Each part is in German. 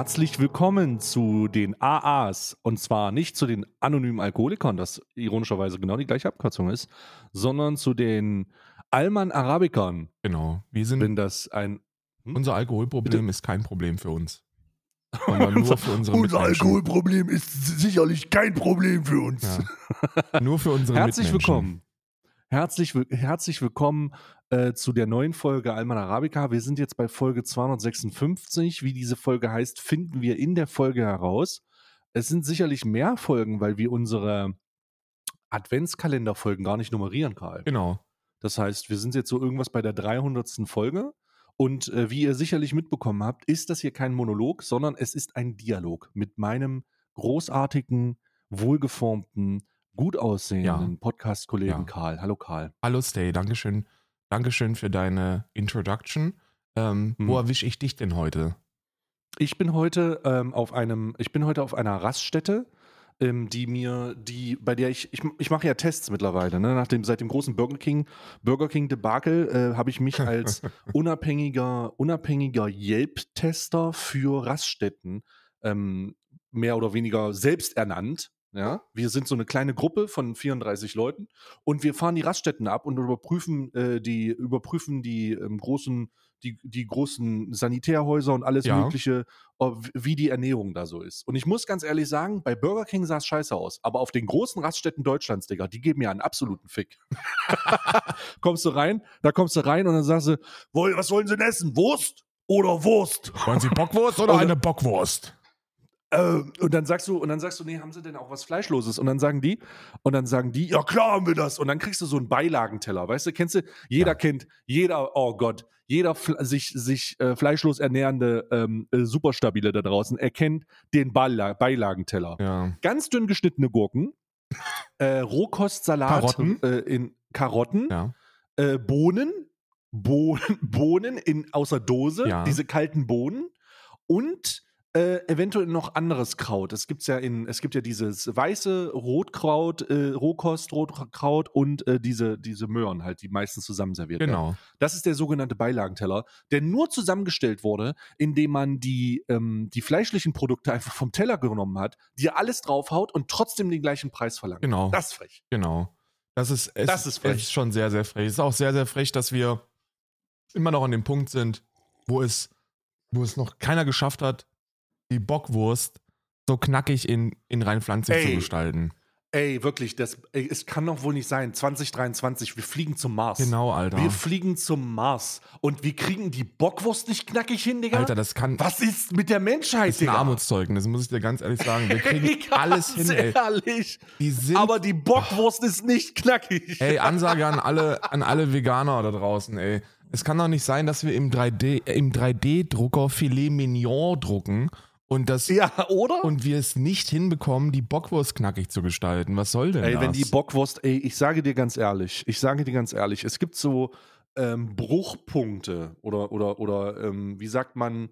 Herzlich willkommen zu den AAs. Und zwar nicht zu den anonymen Alkoholikern, das ironischerweise genau die gleiche Abkürzung ist, sondern zu den Alman Arabikern. Genau. Wir sind, Wenn das ein. Hm? unser Alkoholproblem ist kein Problem für uns. Nur für unsere Unser. Alkoholproblem ist sicherlich kein Problem für uns. Ja. Nur für unsere Herzlich Mitmenschen. willkommen. Herzlich, herzlich willkommen äh, zu der neuen Folge Alman Arabica. Wir sind jetzt bei Folge 256. Wie diese Folge heißt, finden wir in der Folge heraus. Es sind sicherlich mehr Folgen, weil wir unsere Adventskalenderfolgen gar nicht nummerieren, Karl. Genau. Das heißt, wir sind jetzt so irgendwas bei der 300. Folge. Und äh, wie ihr sicherlich mitbekommen habt, ist das hier kein Monolog, sondern es ist ein Dialog mit meinem großartigen, wohlgeformten, gut aussehenden Ja. Podcast-Kollegen Ja. Karl. Hallo Karl. Hallo Stay, Dankeschön. Dankeschön für deine Introduction. Ähm, Hm. Wo erwische ich dich denn heute? Ich bin heute ähm, auf einem, ich bin heute auf einer Raststätte, ähm, die mir, die, bei der ich, ich, ich mache ja Tests mittlerweile, ne? Nach dem, seit dem großen Burger King, Burger King Debakel äh, habe ich mich als unabhängiger, unabhängiger Yelp-Tester für Raststätten ähm, mehr oder weniger selbst ernannt. Ja, wir sind so eine kleine Gruppe von 34 Leuten und wir fahren die Raststätten ab und überprüfen äh, die überprüfen die ähm, großen die, die großen Sanitärhäuser und alles Ja. Mögliche, wie die Ernährung da so ist. Und ich muss ganz ehrlich sagen, bei Burger King sah es scheiße aus, aber auf den großen Raststätten Deutschlands, Digga, die geben mir einen absoluten Fick. kommst du rein, da kommst du rein und dann sagst du, was wollen Sie denn essen? Wurst oder Wurst? Wollen Sie Bockwurst oder Oder- eine Bockwurst? Äh, und dann sagst du, und dann sagst du, nee, haben sie denn auch was Fleischloses? Und dann sagen die, und dann sagen die, ja klar haben wir das. Und dann kriegst du so einen Beilagenteller, weißt du, kennst du, jeder Ja. kennt, jeder, oh Gott, jeder sich, sich äh, fleischlos ernährende ähm, äh, Superstabile da draußen erkennt den Beila Beilagenteller. Ja. Ganz dünn geschnittene Gurken, äh, Rohkostsalat Karotten. Äh, in Karotten, Ja. äh, Bohnen, Bohnen, Bohnen in, außer Dose, diese kalten Bohnen und äh, eventuell noch anderes Kraut. Es gibt's ja in, es gibt ja dieses weiße Rotkraut, äh, Rohkost, Rotkraut und äh, diese, diese Möhren halt, die meistens zusammen serviert werden. Genau. Das ist der sogenannte Beilagenteller, der nur zusammengestellt wurde, indem man die, ähm, die fleischlichen Produkte einfach vom Teller genommen hat, dir alles draufhaut und trotzdem den gleichen Preis verlangt. Genau. Das ist frech. Genau. Das ist, es, Das ist frech. Es ist schon sehr, sehr frech. Es ist auch sehr, sehr frech, dass wir immer noch an dem Punkt sind, wo es, wo es noch keiner geschafft hat, die Bockwurst so knackig in, in rein pflanzlich zu Ey. gestalten. Ey, wirklich, das, ey, es kann doch wohl nicht sein. 2023, wir fliegen zum Mars. Genau, Alter. Wir fliegen zum Mars. Und wir kriegen die Bockwurst nicht knackig hin, Digga? Alter, das kann. Was ist mit der Menschheit, Das ist ein Digga? Armutszeugnis, muss ich dir ganz ehrlich sagen. Wir kriegen Digga, alles hin, ey. ehrlich. Die sind. Aber die Bockwurst ist nicht knackig. ey, Ansage an alle, an alle Veganer da draußen, ey. Es kann doch nicht sein, dass wir im 3D, äh, im 3D-Drucker Filet Mignon drucken und das. Ja, oder? Und wir es nicht hinbekommen, die Bockwurst knackig zu gestalten. Was soll denn Ey, das? wenn die Bockwurst, ey, ich sage dir ganz ehrlich, ich sage dir ganz ehrlich, es gibt so ähm, Bruchpunkte oder, oder, oder ähm, wie sagt man,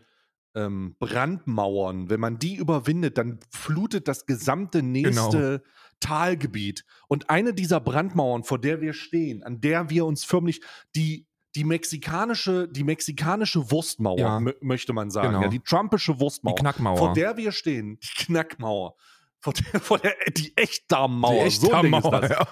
ähm, Brandmauern. Wenn man die überwindet, dann flutet das gesamte nächste Talgebiet. Und eine dieser Brandmauern, vor der wir stehen, an der wir uns förmlich die die mexikanische, die mexikanische Wurstmauer, Ja. mö- möchte man sagen. Genau. Ja, die trumpische die Wurstmauer. Knackmauer. Vor der wir stehen, die Knackmauer. Vor der, vor der die Echtdarmmauer. die so Echtdarmmauer, das. ja.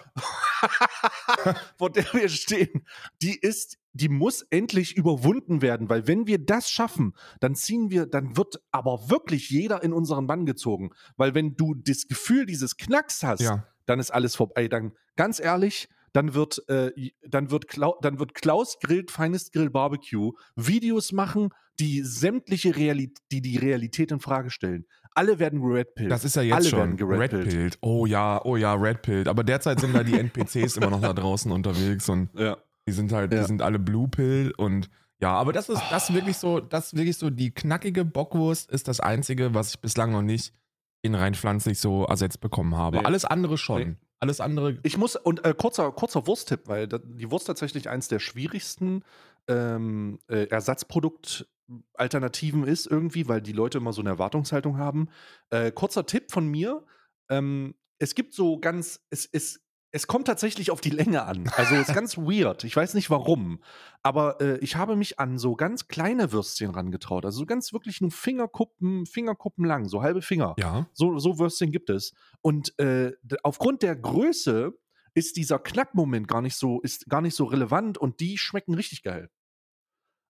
vor der wir stehen, die ist, die muss endlich überwunden werden, weil wenn wir das schaffen, dann ziehen wir, dann wird aber wirklich jeder in unseren Bann gezogen, weil wenn du das Gefühl dieses Knacks hast, Ja. dann ist alles vorbei. Dann ganz ehrlich, dann wird, äh, dann wird, Klau dann wird Klaus grillt Finest Grill Barbecue Videos machen, die sämtliche Realität, die die Realität in Frage stellen. Alle werden geredpillt. Das ist ja jetzt Alle schon. Redpillt. Oh ja, oh ja, Redpillt. Aber derzeit sind da die NPCs immer noch da draußen unterwegs und Ja. die sind halt, Ja. die sind alle Blue Pill und ja, aber das ist das ist wirklich so, das wirklich so, die knackige Bockwurst ist das einzige, was ich bislang noch nicht in rein pflanzlich so ersetzt bekommen habe. Nee. Alles andere schon. Nee. Alles andere. Ich muss, und äh, kurzer, kurzer Wursttipp, weil die Wurst tatsächlich eins der schwierigsten ähm, äh, Ersatzproduktalternativen ist irgendwie, weil die Leute immer so eine Erwartungshaltung haben. Äh, kurzer Tipp von mir, ähm, es gibt so ganz, es, es, Es kommt tatsächlich auf die Länge an. Also ist ganz weird. Ich weiß nicht warum. Aber äh, ich habe mich an so ganz kleine Würstchen rangetraut. Also so ganz wirklich nur Fingerkuppen, Fingerkuppen lang, so halbe Finger. Ja. So, so Würstchen gibt es. Und äh, aufgrund der Größe ist dieser Knackmoment gar nicht so, ist gar nicht so relevant und die schmecken richtig geil.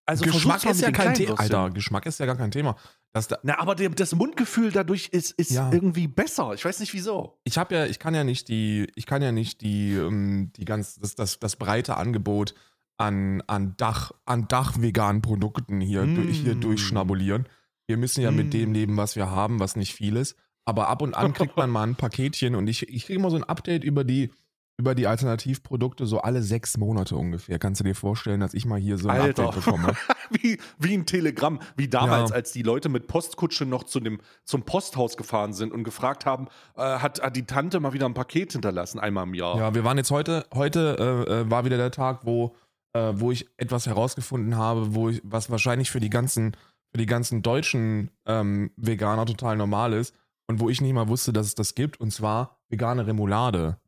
Also Geschmack ist ja kein Thema. Alter, Geschmack ist ja gar kein Thema. Da, Na, aber der, das Mundgefühl dadurch ist, ist Ja. irgendwie besser. Ich weiß nicht wieso. ich habe ja, ich kann ja nicht die, ich kann ja nicht die, ähm, die ganz, das, das, das breite Angebot an, an Dach, an Dach veganen Produkten hier, Mm. hier durchschnabulieren. Wir müssen ja mit Mm. dem leben, was wir haben, was nicht viel ist. Aber ab und an kriegt man mal ein Paketchen und ich, ich kriege immer so ein Update über die, über die Alternativprodukte so alle sechs Monate ungefähr. Kannst du dir vorstellen, dass ich mal hier so ein Alter. Update bekomme? wie, wie ein Telegramm, wie damals, Ja. als die Leute mit Postkutsche noch zu dem, zum Posthaus gefahren sind und gefragt haben, äh, hat, hat die Tante mal wieder ein Paket hinterlassen, einmal im Jahr. Ja, wir waren jetzt heute, heute äh, äh, war wieder der Tag, wo, äh, wo ich etwas herausgefunden habe, wo ich, was wahrscheinlich für die ganzen, für die ganzen deutschen ähm, Veganer total normal ist und wo ich nicht mal wusste, dass es das gibt, und zwar vegane Remoulade.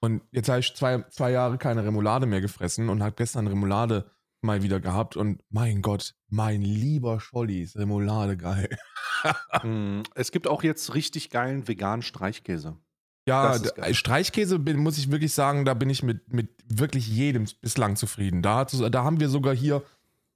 Und jetzt habe ich zwei, zwei Jahre keine Remoulade mehr gefressen und habe gestern Remoulade mal wieder gehabt und mein Gott, mein lieber Scholli ist Remoulade geil. Mm, Es gibt auch jetzt richtig geilen veganen Streichkäse. Ja. Streichkäse bin, muss ich wirklich sagen, da bin ich mit, mit wirklich jedem bislang zufrieden. Da, hat, da haben wir sogar hier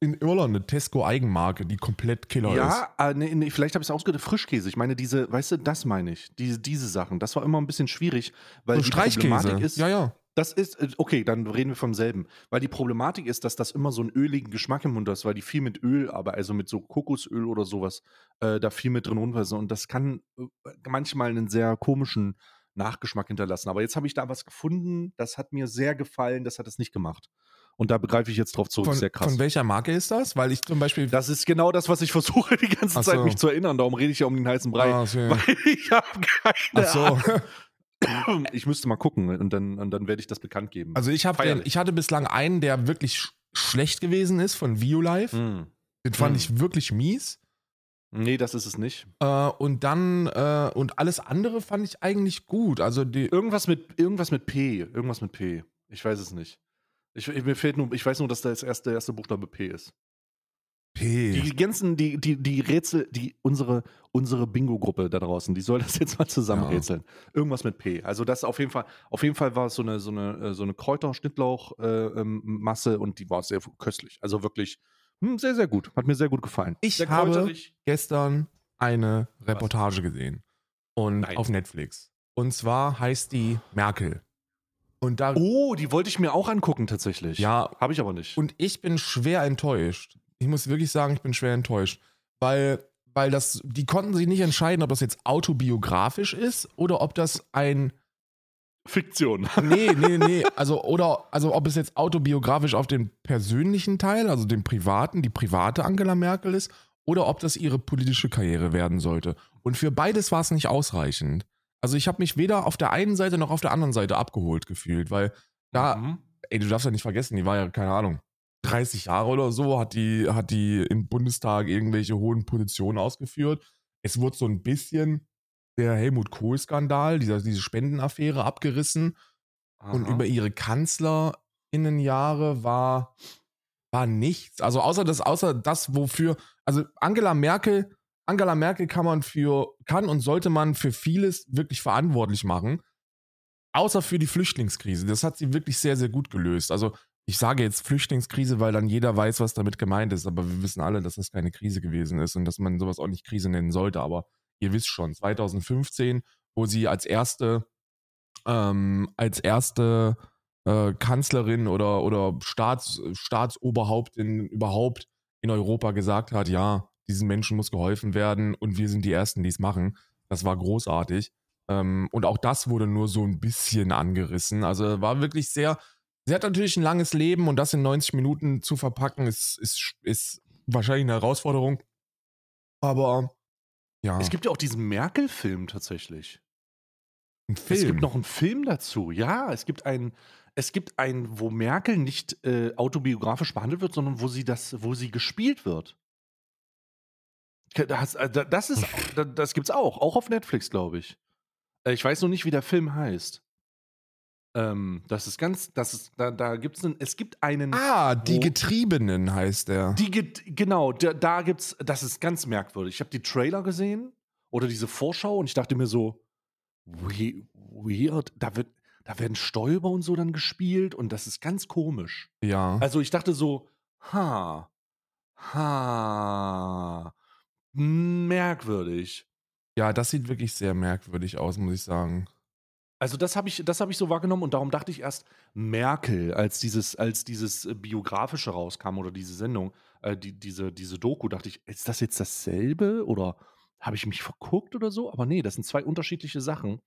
in Irland eine Tesco-Eigenmarke, die komplett Killer ist. Ja, äh, nee, nee, vielleicht habe ich es ausgedrückt. Frischkäse. Ich meine, diese, weißt du, das meine ich. Diese, diese Sachen. Das war immer ein bisschen schwierig, weil So die Streichkäse. Problematik ist. ja, ja. Das ist, äh, okay, dann reden wir vom selben. Weil die Problematik ist, dass das immer so einen öligen Geschmack im Mund hat, weil die viel mit Öl, aber also mit so Kokosöl oder sowas, äh, da viel mit drin runterweisen. Und das kann äh, manchmal einen sehr komischen Nachgeschmack hinterlassen. Aber jetzt habe ich da was gefunden, das hat mir sehr gefallen, das hat es nicht gemacht. Und da begreife ich jetzt drauf zurück. Von, sehr krass. von welcher Marke ist das? Weil ich zum Beispiel. das ist genau das, was ich versuche, die ganze Ach Zeit so. mich zu erinnern. Darum rede ich ja um den heißen Brei. Ah, okay. Weil ich habe keine Ach so. Ahnung. Ich müsste mal gucken und dann, und dann werde ich das bekannt geben. Also ich, hab den, ich hatte bislang einen, der wirklich sch schlecht gewesen ist von Violife. Mm. Den fand Mm. ich wirklich mies. Nee, das ist es nicht. Äh, und dann, äh, und alles andere fand ich eigentlich gut. Also die, Irgendwas mit, irgendwas mit P. Irgendwas mit P. Ich weiß es nicht. Ich, ich- mir fehlt nur, ich weiß nur, dass das erste, erste Buchstabe P ist. P. Die ganzen, die, die, die Rätsel, die, unsere, unsere Bingo-Gruppe da draußen, die soll das jetzt mal zusammen Ja. Irgendwas mit P. Also das auf jeden Fall, auf jeden Fall war es so eine, so eine, äh, so eine Kräuter-Schnittlauch-Masse und die war sehr köstlich. Also wirklich hm, sehr, sehr gut. Hat mir sehr gut gefallen. Ich sehr habe- kräuterig. gestern eine Reportage gesehen. Und Nein. auf Netflix. Und zwar heißt die Merkel. Und da. Oh, die wollte ich mir auch angucken tatsächlich. Ja, Habe ich aber nicht. und ich bin schwer enttäuscht. Ich muss wirklich sagen, ich bin schwer enttäuscht. Weil, weil das, die konnten sich nicht entscheiden, ob das jetzt autobiografisch ist oder ob das ein. Fiktion. Nee, nee, nee. Also, oder, also ob es jetzt autobiografisch auf den persönlichen Teil, also den privaten, die private Angela Merkel ist, oder ob das ihre politische Karriere werden sollte. Und für beides war es nicht ausreichend. Also ich habe mich weder auf der einen Seite noch auf der anderen Seite abgeholt gefühlt, weil da, Mhm. ey, du darfst ja nicht vergessen, die war ja, keine Ahnung, 30 Jahre oder so, hat die, hat die im Bundestag irgendwelche hohen Positionen ausgeführt. Es wurde so ein bisschen der Helmut Kohl-Skandal, dieser, diese Spendenaffäre abgerissen. Und Aha. über ihre Kanzlerinnenjahre war, war nichts. Also außer das, außer das, wofür, also Angela Merkel, Angela Merkel kann man für, kann und sollte man für vieles wirklich verantwortlich machen. Außer für die Flüchtlingskrise. Das hat sie wirklich sehr, sehr gut gelöst. Also ich sage jetzt Flüchtlingskrise, weil dann jeder weiß, was damit gemeint ist. Aber wir wissen alle, dass das keine Krise gewesen ist und dass man sowas auch nicht Krise nennen sollte. Aber ihr wisst schon, 2015, wo sie als erste, ähm, als erste äh, Kanzlerin oder, oder Staats, Staatsoberhauptin überhaupt in Europa gesagt hat, ja, diesen Menschen muss geholfen werden und wir sind die Ersten, die es machen. Das war großartig. Ähm, und auch das wurde nur so ein bisschen angerissen. Also war wirklich sehr, sie hat natürlich ein langes Leben und das in 90 Minuten zu verpacken, ist, ist, ist wahrscheinlich eine Herausforderung. Aber ja, Es gibt ja auch diesen Merkel-Film tatsächlich. ein Film. Es gibt noch einen Film dazu. Ja, es gibt einen, es gibt einen, wo Merkel nicht äh, autobiografisch behandelt wird, sondern wo sie das, wo sie gespielt wird. Das, äh, das ist, das, gibt's auch, auch auf Netflix, glaube ich. Äh, Ich weiß noch nicht, wie der Film heißt. Ähm, das ist ganz, das ist, da, da gibt es einen, es gibt einen. Ah, die Getriebenen heißt der. Die genau, da, da gibt's, das ist ganz merkwürdig. Ich habe die Trailer gesehen oder diese Vorschau und ich dachte mir so, we- weird, da wird, da werden Stäuber und so dann gespielt und das ist ganz komisch. ja. Also ich dachte so, ha, ha, merkwürdig. ja, das sieht wirklich sehr merkwürdig aus, muss ich sagen. Also das habe ich, das habe ich so wahrgenommen und darum dachte ich erst Merkel, als dieses, als dieses äh, biografische rauskam oder diese Sendung, äh, die, diese, diese Doku, dachte ich, ist das jetzt dasselbe oder habe ich mich verguckt oder so? Aber nee, das sind zwei unterschiedliche Sachen.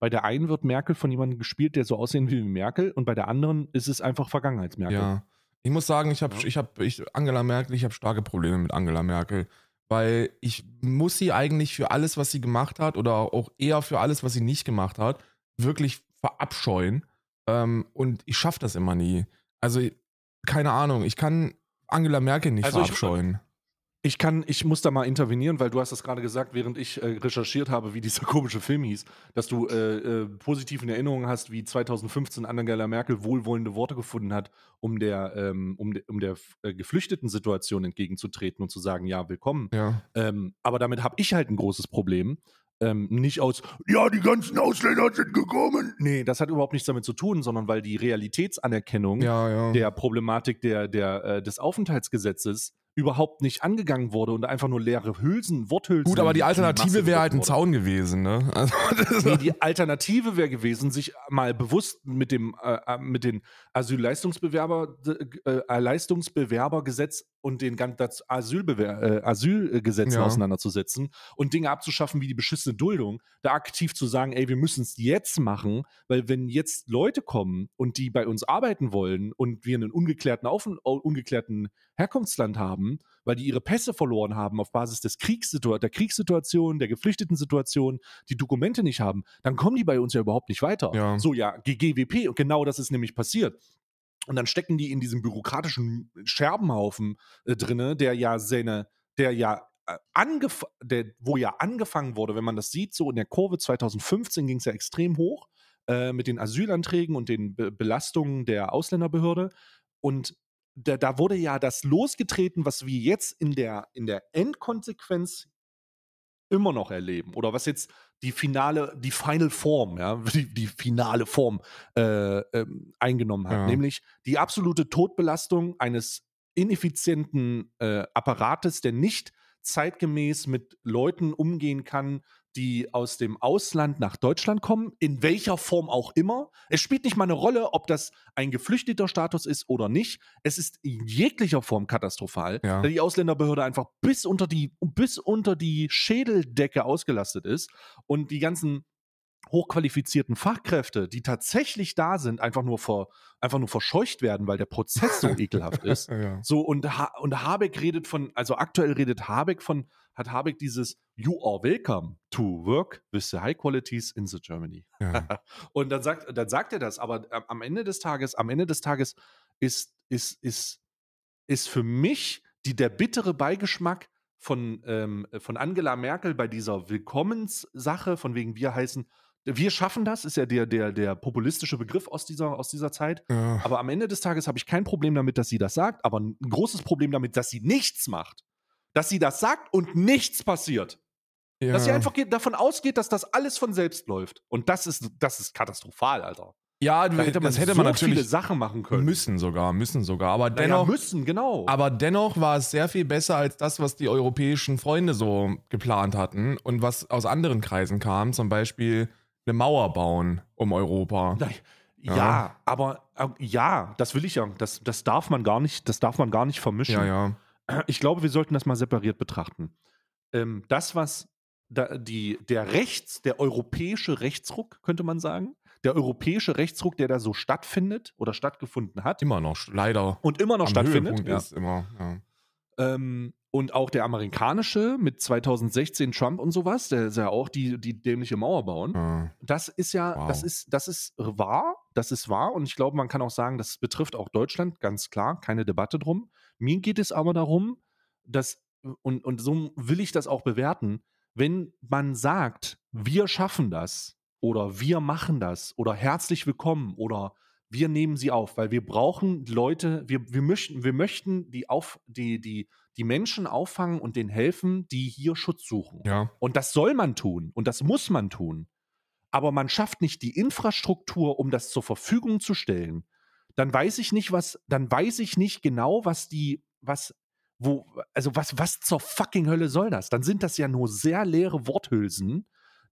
Bei der einen wird Merkel von jemandem gespielt, der so aussehen will wie Merkel, und bei der anderen ist es einfach Vergangenheitsmerkel. Ja. Ich muss sagen, ich habe Ja. ich hab, ich, Angela Merkel, ich habe starke Probleme mit Angela Merkel, weil ich muss sie eigentlich für alles, was sie gemacht hat oder auch eher für alles, was sie nicht gemacht hat, wirklich verabscheuen. Ähm, und ich schaffe das immer nie. Also, keine Ahnung, ich kann Angela Merkel nicht Also verabscheuen. Ich kann, ich muss da mal intervenieren, weil du hast das gerade gesagt, während ich äh, recherchiert habe, wie dieser komische Film hieß, dass du äh, äh, positiv in Erinnerung hast, wie 2015 Angela Merkel wohlwollende Worte gefunden hat, um der, ähm, um, de, um der äh, geflüchteten Situation entgegenzutreten und zu sagen, ja, willkommen. ja. Ähm, aber damit habe ich halt ein großes Problem. Ähm, nicht aus, Ja, die ganzen Ausländer sind gekommen. nee, das hat überhaupt nichts damit zu tun, sondern weil die Realitätsanerkennung Ja, ja. der Problematik der, der, äh, des Aufenthaltsgesetzes überhaupt nicht angegangen wurde und einfach nur leere Hülsen, Worthülsen. Gut, aber die Alternative wäre halt ein. Zaun gewesen, ne? Also, Nee, die Alternative wäre gewesen, sich mal bewusst mit dem äh, äh, mit den Asylleistungsbewerber äh, Leistungsbewerbergesetz und den ganzen das Asylbewer äh, Asylgesetzen Ja. auseinanderzusetzen und Dinge abzuschaffen wie die beschissene Duldung, da aktiv zu sagen, ey, wir müssen es jetzt machen, weil wenn jetzt Leute kommen und die bei uns arbeiten wollen und wir einen ungeklärten Auf ungeklärten Herkunftsland haben, weil die ihre Pässe verloren haben auf Basis des Kriegssitua der Kriegssituation, der geflüchteten Situation, die Dokumente nicht haben, dann kommen die bei uns ja überhaupt nicht weiter. Ja. So, ja, GGWP, und genau das ist nämlich passiert. Und dann stecken die in diesem bürokratischen Scherbenhaufen äh, drinne, der ja seine, der ja äh, angef der, wo ja angefangen wurde, wenn man das sieht, so in der Kurve 2015 ging es ja extrem hoch äh, mit den Asylanträgen und den Be Belastungen der Ausländerbehörde. Und da, da wurde ja das losgetreten, was wir jetzt in der, in der Endkonsequenz immer noch erleben. Oder was jetzt die finale, die Final Form, ja, die, die finale Form äh, ähm, eingenommen hat. Ja. Nämlich die absolute Todbelastung eines ineffizienten äh, Apparates, der nicht zeitgemäß mit Leuten umgehen kann, die aus dem Ausland nach Deutschland kommen, in welcher Form auch immer. Es spielt nicht mal eine Rolle, ob das ein geflüchteter Status ist oder nicht. Es ist in jeglicher Form katastrophal, Ja. da die Ausländerbehörde einfach bis unter die, bis unter die Schädeldecke ausgelastet ist und die ganzen hochqualifizierten Fachkräfte, die tatsächlich da sind, einfach nur, ver, einfach nur verscheucht werden, weil der Prozess so ekelhaft ist. ja. So, und, ha und Habeck redet von, also aktuell redet Habeck von, hat Habeck dieses You are welcome to work with the high qualities in the Germany. ja. Und dann sagt, dann sagt er das, aber äh, am Ende des Tages, am Ende des Tages ist, ist, ist, ist für mich die, der bittere Beigeschmack von, ähm, von Angela Merkel bei dieser Willkommenssache, von wegen wir heißen, wir schaffen das, ist ja der, der, der populistische Begriff aus dieser, aus dieser Zeit. ja. Aber am Ende des Tages habe ich kein Problem damit, dass sie das sagt, aber ein großes Problem damit, dass sie nichts macht. Dass sie das sagt und nichts passiert. ja. Dass sie einfach davon ausgeht, dass das alles von selbst läuft. Und das ist, das ist katastrophal, Alter. Ja, Da hätte man, das hätte man so natürlich viele Sachen machen können. müssen sogar, müssen sogar. Aber Naja, dennoch, müssen, genau. aber dennoch war es sehr viel besser als das, was die europäischen Freunde so geplant hatten und was aus anderen Kreisen kam. Zum Beispiel eine Mauer bauen um Europa. Na, ja, aber äh, ja, das will ich ja. Das, das darf man gar nicht, das darf man gar nicht vermischen. Ja, ja. Ich glaube, wir sollten das mal separiert betrachten. Ähm, das, was da, die, der Rechts, der europäische Rechtsruck, könnte man sagen, der europäische Rechtsruck, der da so stattfindet oder stattgefunden hat Immer noch, leider. und immer noch am stattfindet, Höhepunkt ja. ist immer. Ja. ähm, und auch der amerikanische mit 2016 Trump und sowas, der ist ja auch die, die dämliche Mauer bauen. Ja. Das ist ja, Wow. das ist, das ist wahr, das ist wahr und ich glaube, man kann auch sagen, das betrifft auch Deutschland, ganz klar, keine Debatte drum. Mir geht es aber darum, dass, und, und so will ich das auch bewerten, wenn man sagt, wir schaffen das, oder wir machen das oder herzlich willkommen oder wir nehmen sie auf, weil wir brauchen Leute, wir, wir möchten, wir möchten die, auf, die, die, die Menschen auffangen und denen helfen, die hier Schutz suchen. Ja. Und das soll man tun und das muss man tun. Aber man schafft nicht die Infrastruktur, um das zur Verfügung zu stellen. Dann weiß ich nicht, was, dann weiß ich nicht genau, was die, was, wo, also was, was zur fucking Hölle soll das? Dann sind das ja nur sehr leere Worthülsen,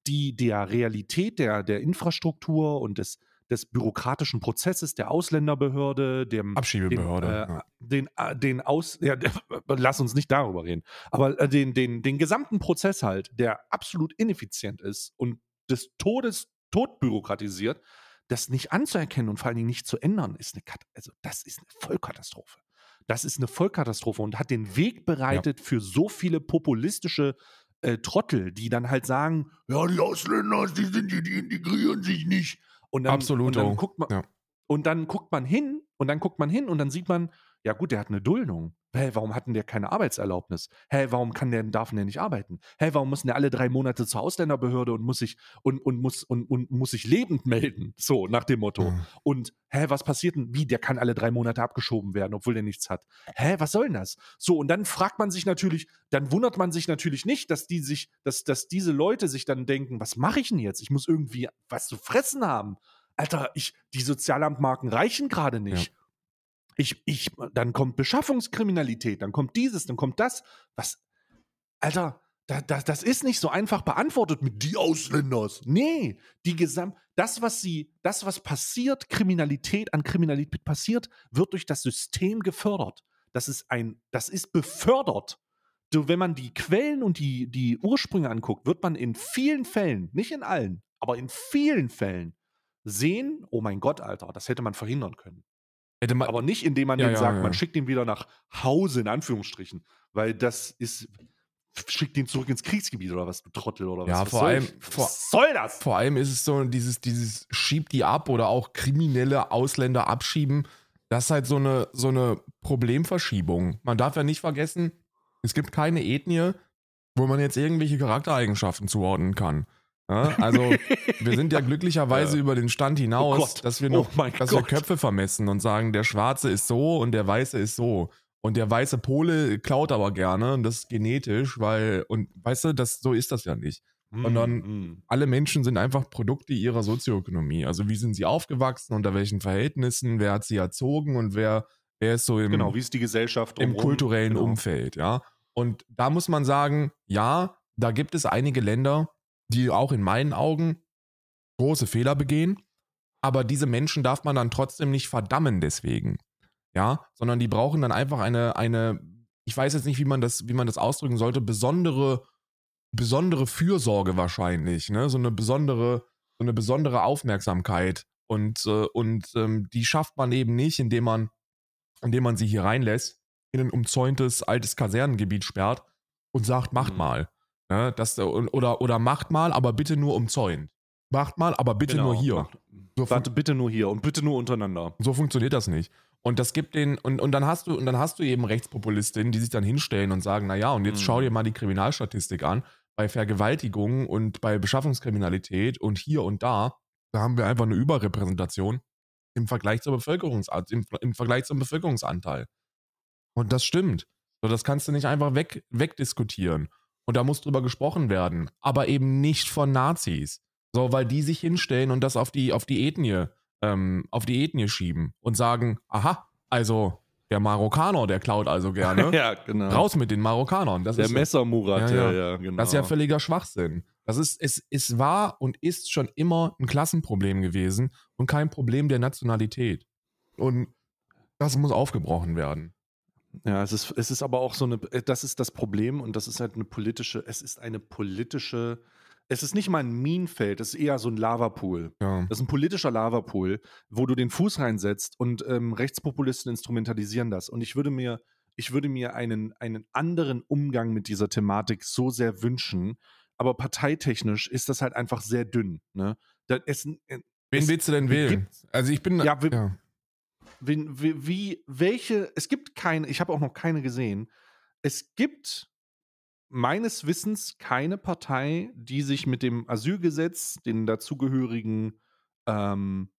die der Realität der, der Infrastruktur und des, des bürokratischen Prozesses der Ausländerbehörde, dem Abschiebebehörde. Den, äh, ja. den, äh, den Aus, ja, lass uns nicht darüber reden, aber äh, den, den, den gesamten Prozess halt, der absolut ineffizient ist und des Todes tot bürokratisiert, das nicht anzuerkennen und vor allen Dingen nicht zu ändern, ist eine, Kat also das ist eine Vollkatastrophe. Das ist eine Vollkatastrophe und hat den Weg bereitet für so viele populistische äh, Trottel, die dann halt sagen, Ja, die Ausländer, die sind die, die integrieren sich nicht. Und dann, Absolut. und dann guckt man, Ja. und dann guckt man hin und dann guckt man hin und dann sieht man, ja gut, der hat eine Duldung. Hä, warum hat denn der keine Arbeitserlaubnis? Hä, warum kann der, darf denn der nicht arbeiten? Hä, warum muss denn der alle drei Monate zur Ausländerbehörde und muss sich und, und muss und, und muss sich lebend melden? So, nach dem Motto. Mhm. Und hä, was passiert denn? Wie, der kann alle drei Monate abgeschoben werden, obwohl der nichts hat. Hä, was soll denn das? So, und dann fragt man sich natürlich, dann wundert man sich natürlich nicht, dass die sich, dass, dass diese Leute sich dann denken, was mache ich denn jetzt? Ich muss irgendwie was zu fressen haben. Alter, ich, die Sozialamtmarken reichen gerade nicht. Ich, ich, dann kommt Beschaffungskriminalität, dann kommt dieses, dann kommt das. Was, Alter, da, da, das ist nicht so einfach beantwortet mit die Ausländers. Nee, die Gesamt, das, was sie, das, was passiert, Kriminalität an Kriminalität passiert, wird durch das System gefördert. Das ist ein, das ist befördert. Wenn man die Quellen und die, die Ursprünge anguckt, wird man in vielen Fällen, nicht in allen, aber in vielen Fällen sehen, oh mein Gott, Alter, das hätte man verhindern können. Hätte man, Aber nicht, indem man Ja, den ja, sagt, ja. man schickt ihn wieder nach Hause, in Anführungsstrichen. Weil das ist, schickt ihn zurück ins Kriegsgebiet oder was, du Trottel oder was. Ja, was vor soll, allem- vor- was soll das? Vor allem ist es so dieses, dieses schiebt die ab oder auch kriminelle Ausländer abschieben. Das ist halt so eine, so eine Problemverschiebung. Man darf ja nicht vergessen, es gibt keine Ethnie, wo man jetzt irgendwelche Charaktereigenschaften zuordnen kann. Ja, also wir sind ja glücklicherweise über den Stand hinaus, Oh dass wir Oh noch, mein dass wir. Köpfe vermessen und sagen, der Schwarze ist so und der Weiße ist so. Und der weiße Pole klaut aber gerne und das ist genetisch, weil, und weißt du, das, so ist das ja nicht Und dann- Mm, alle Menschen sind einfach Produkte ihrer Sozioökonomie. Also wie sind sie aufgewachsen, unter welchen Verhältnissen, wer hat sie erzogen und wer, wer ist so im, Genau, wie ist die Gesellschaft im kulturellen genau. Umfeld, ja. Und da muss man sagen, ja, da gibt es einige Länder, die auch in meinen Augen große Fehler begehen, aber diese Menschen darf man dann trotzdem nicht verdammen deswegen. Ja, sondern die brauchen dann einfach eine, eine, ich weiß jetzt nicht, wie man das, wie man das ausdrücken sollte, besondere, besondere Fürsorge wahrscheinlich, ne? So eine besondere, so eine besondere Aufmerksamkeit. Und, äh, und ähm, die schafft man eben nicht, indem man, indem man sie hier reinlässt, in ein umzäuntes altes Kasernengebiet sperrt und sagt, macht Mhm. mal. Ne? Das, oder, oder macht mal, aber bitte nur umzäunt. Macht mal, aber bitte Genau, nur hier. macht- So Warte, bitte nur hier und bitte nur untereinander. so funktioniert das nicht. Und das gibt den, und, und dann hast du, und dann hast du eben Rechtspopulistinnen, die sich dann hinstellen und sagen, naja, und jetzt Mhm. schau dir mal die Kriminalstatistik an. Bei Vergewaltigungen und bei Beschaffungskriminalität und hier und da, da haben wir einfach eine Überrepräsentation im Vergleich zur Bevölkerungsart, im, im Vergleich zum Bevölkerungsanteil. Und das stimmt. So, das kannst du nicht einfach weg, wegdiskutieren. Und da muss drüber gesprochen werden. Aber eben nicht von Nazis. So, weil die sich hinstellen und das auf die, auf die Ethnie, ähm, auf die Ethnie schieben und sagen, aha, also der Marokkaner, der klaut also gerne. Ja, genau. Raus mit den Marokkanern. Das Der ist, Messermurat, Ja, ja, ja. genau. das ist ja völliger Schwachsinn. Das ist, es, es war und ist schon immer ein Klassenproblem gewesen und kein Problem der Nationalität. Und das muss aufgebrochen werden. Ja, es ist, es ist aber auch so eine, äh, das ist das Problem und das ist halt eine politische, es ist eine politische, es ist nicht mal ein Minenfeld, es ist eher so ein Lavapool. Ja. Das ist ein politischer Lavapool, wo du den Fuß reinsetzt und ähm, Rechtspopulisten instrumentalisieren das. Und ich würde mir, ich würde mir einen, einen anderen Umgang mit dieser Thematik so sehr wünschen. Aber parteitechnisch ist das halt einfach sehr dünn. Ne? Da, es, Wen es willst du denn wählen? gibt- Also ich bin. Ja, wir- ja. Wie, wie, welche, es gibt keine, ich habe auch noch keine gesehen. Es gibt meines Wissens keine Partei, die sich mit dem Asylgesetz, den dazugehörigen, ähm,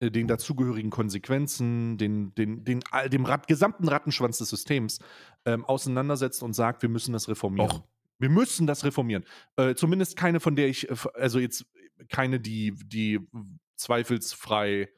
äh, den dazugehörigen Konsequenzen, den, den, den, all- dem Rat, gesamten Rattenschwanz des Systems ähm, auseinandersetzt und sagt, wir müssen das reformieren. Doch. Wir müssen das reformieren. Äh, zumindest keine, von der ich, äh, also jetzt keine, die, die zweifelsfrei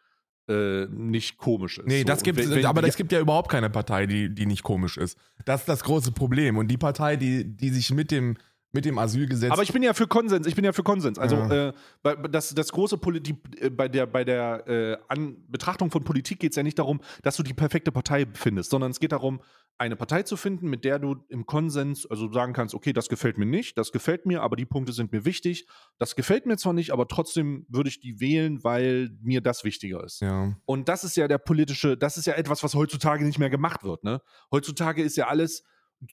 äh, nicht komisch ist. Nee, So, das gibt wenn- aber es gibt ja überhaupt keine Partei, die, die nicht komisch ist. Das ist das große Problem. Und die Partei, die, die sich mit dem, mit dem Asylgesetz. Aber ich bin ja für Konsens, ich bin ja für Konsens. Also Ja. äh, bei, das, das große Politik, äh, bei der, bei der äh, Betrachtung von Politik geht es ja nicht darum, dass du die perfekte Partei findest, sondern es geht darum, eine Partei zu finden, mit der du im Konsens, also sagen kannst, okay, das gefällt mir nicht, das gefällt mir, aber die Punkte sind mir wichtig. Das gefällt mir zwar nicht, aber trotzdem würde ich die wählen, weil mir das wichtiger ist. ja. Und das ist ja der politische, das ist ja etwas, was heutzutage nicht mehr gemacht wird. Ne? Heutzutage ist ja alles,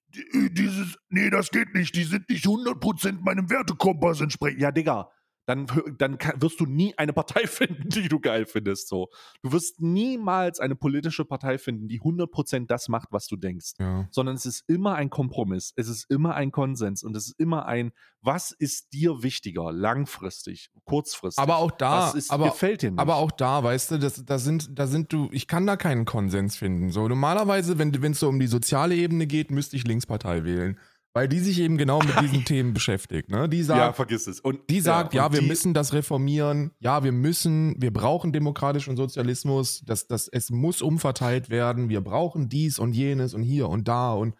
Die- Dieses, nee, das geht nicht. Die sind nicht 100% meinem Wertekompass entsprechend. Ja, Digga, dann, dann kann, wirst du nie eine Partei finden, die du geil findest. So. Du wirst niemals eine politische Partei finden, die 100% das macht, was du denkst. ja. Sondern es ist immer ein Kompromiss, es ist immer ein Konsens und es ist immer ein, was ist dir wichtiger, langfristig, kurzfristig. Aber auch da, was ist, aber, gefällt dir nicht. aber auch da, weißt du, das, da sind, da sind du, ich kann da keinen Konsens finden. So, normalerweise, wenn es so um die soziale Ebene geht, müsste ich Linkspartei wählen. Weil die sich eben genau mit diesen Themen beschäftigt. Ne? Die sagt, ja, vergiss es. Und, Die sagt, ja, und wir die- müssen das reformieren. Ja, wir müssen, wir brauchen demokratischen Sozialismus. Das, das, es muss umverteilt werden. Wir brauchen dies und jenes und hier und da und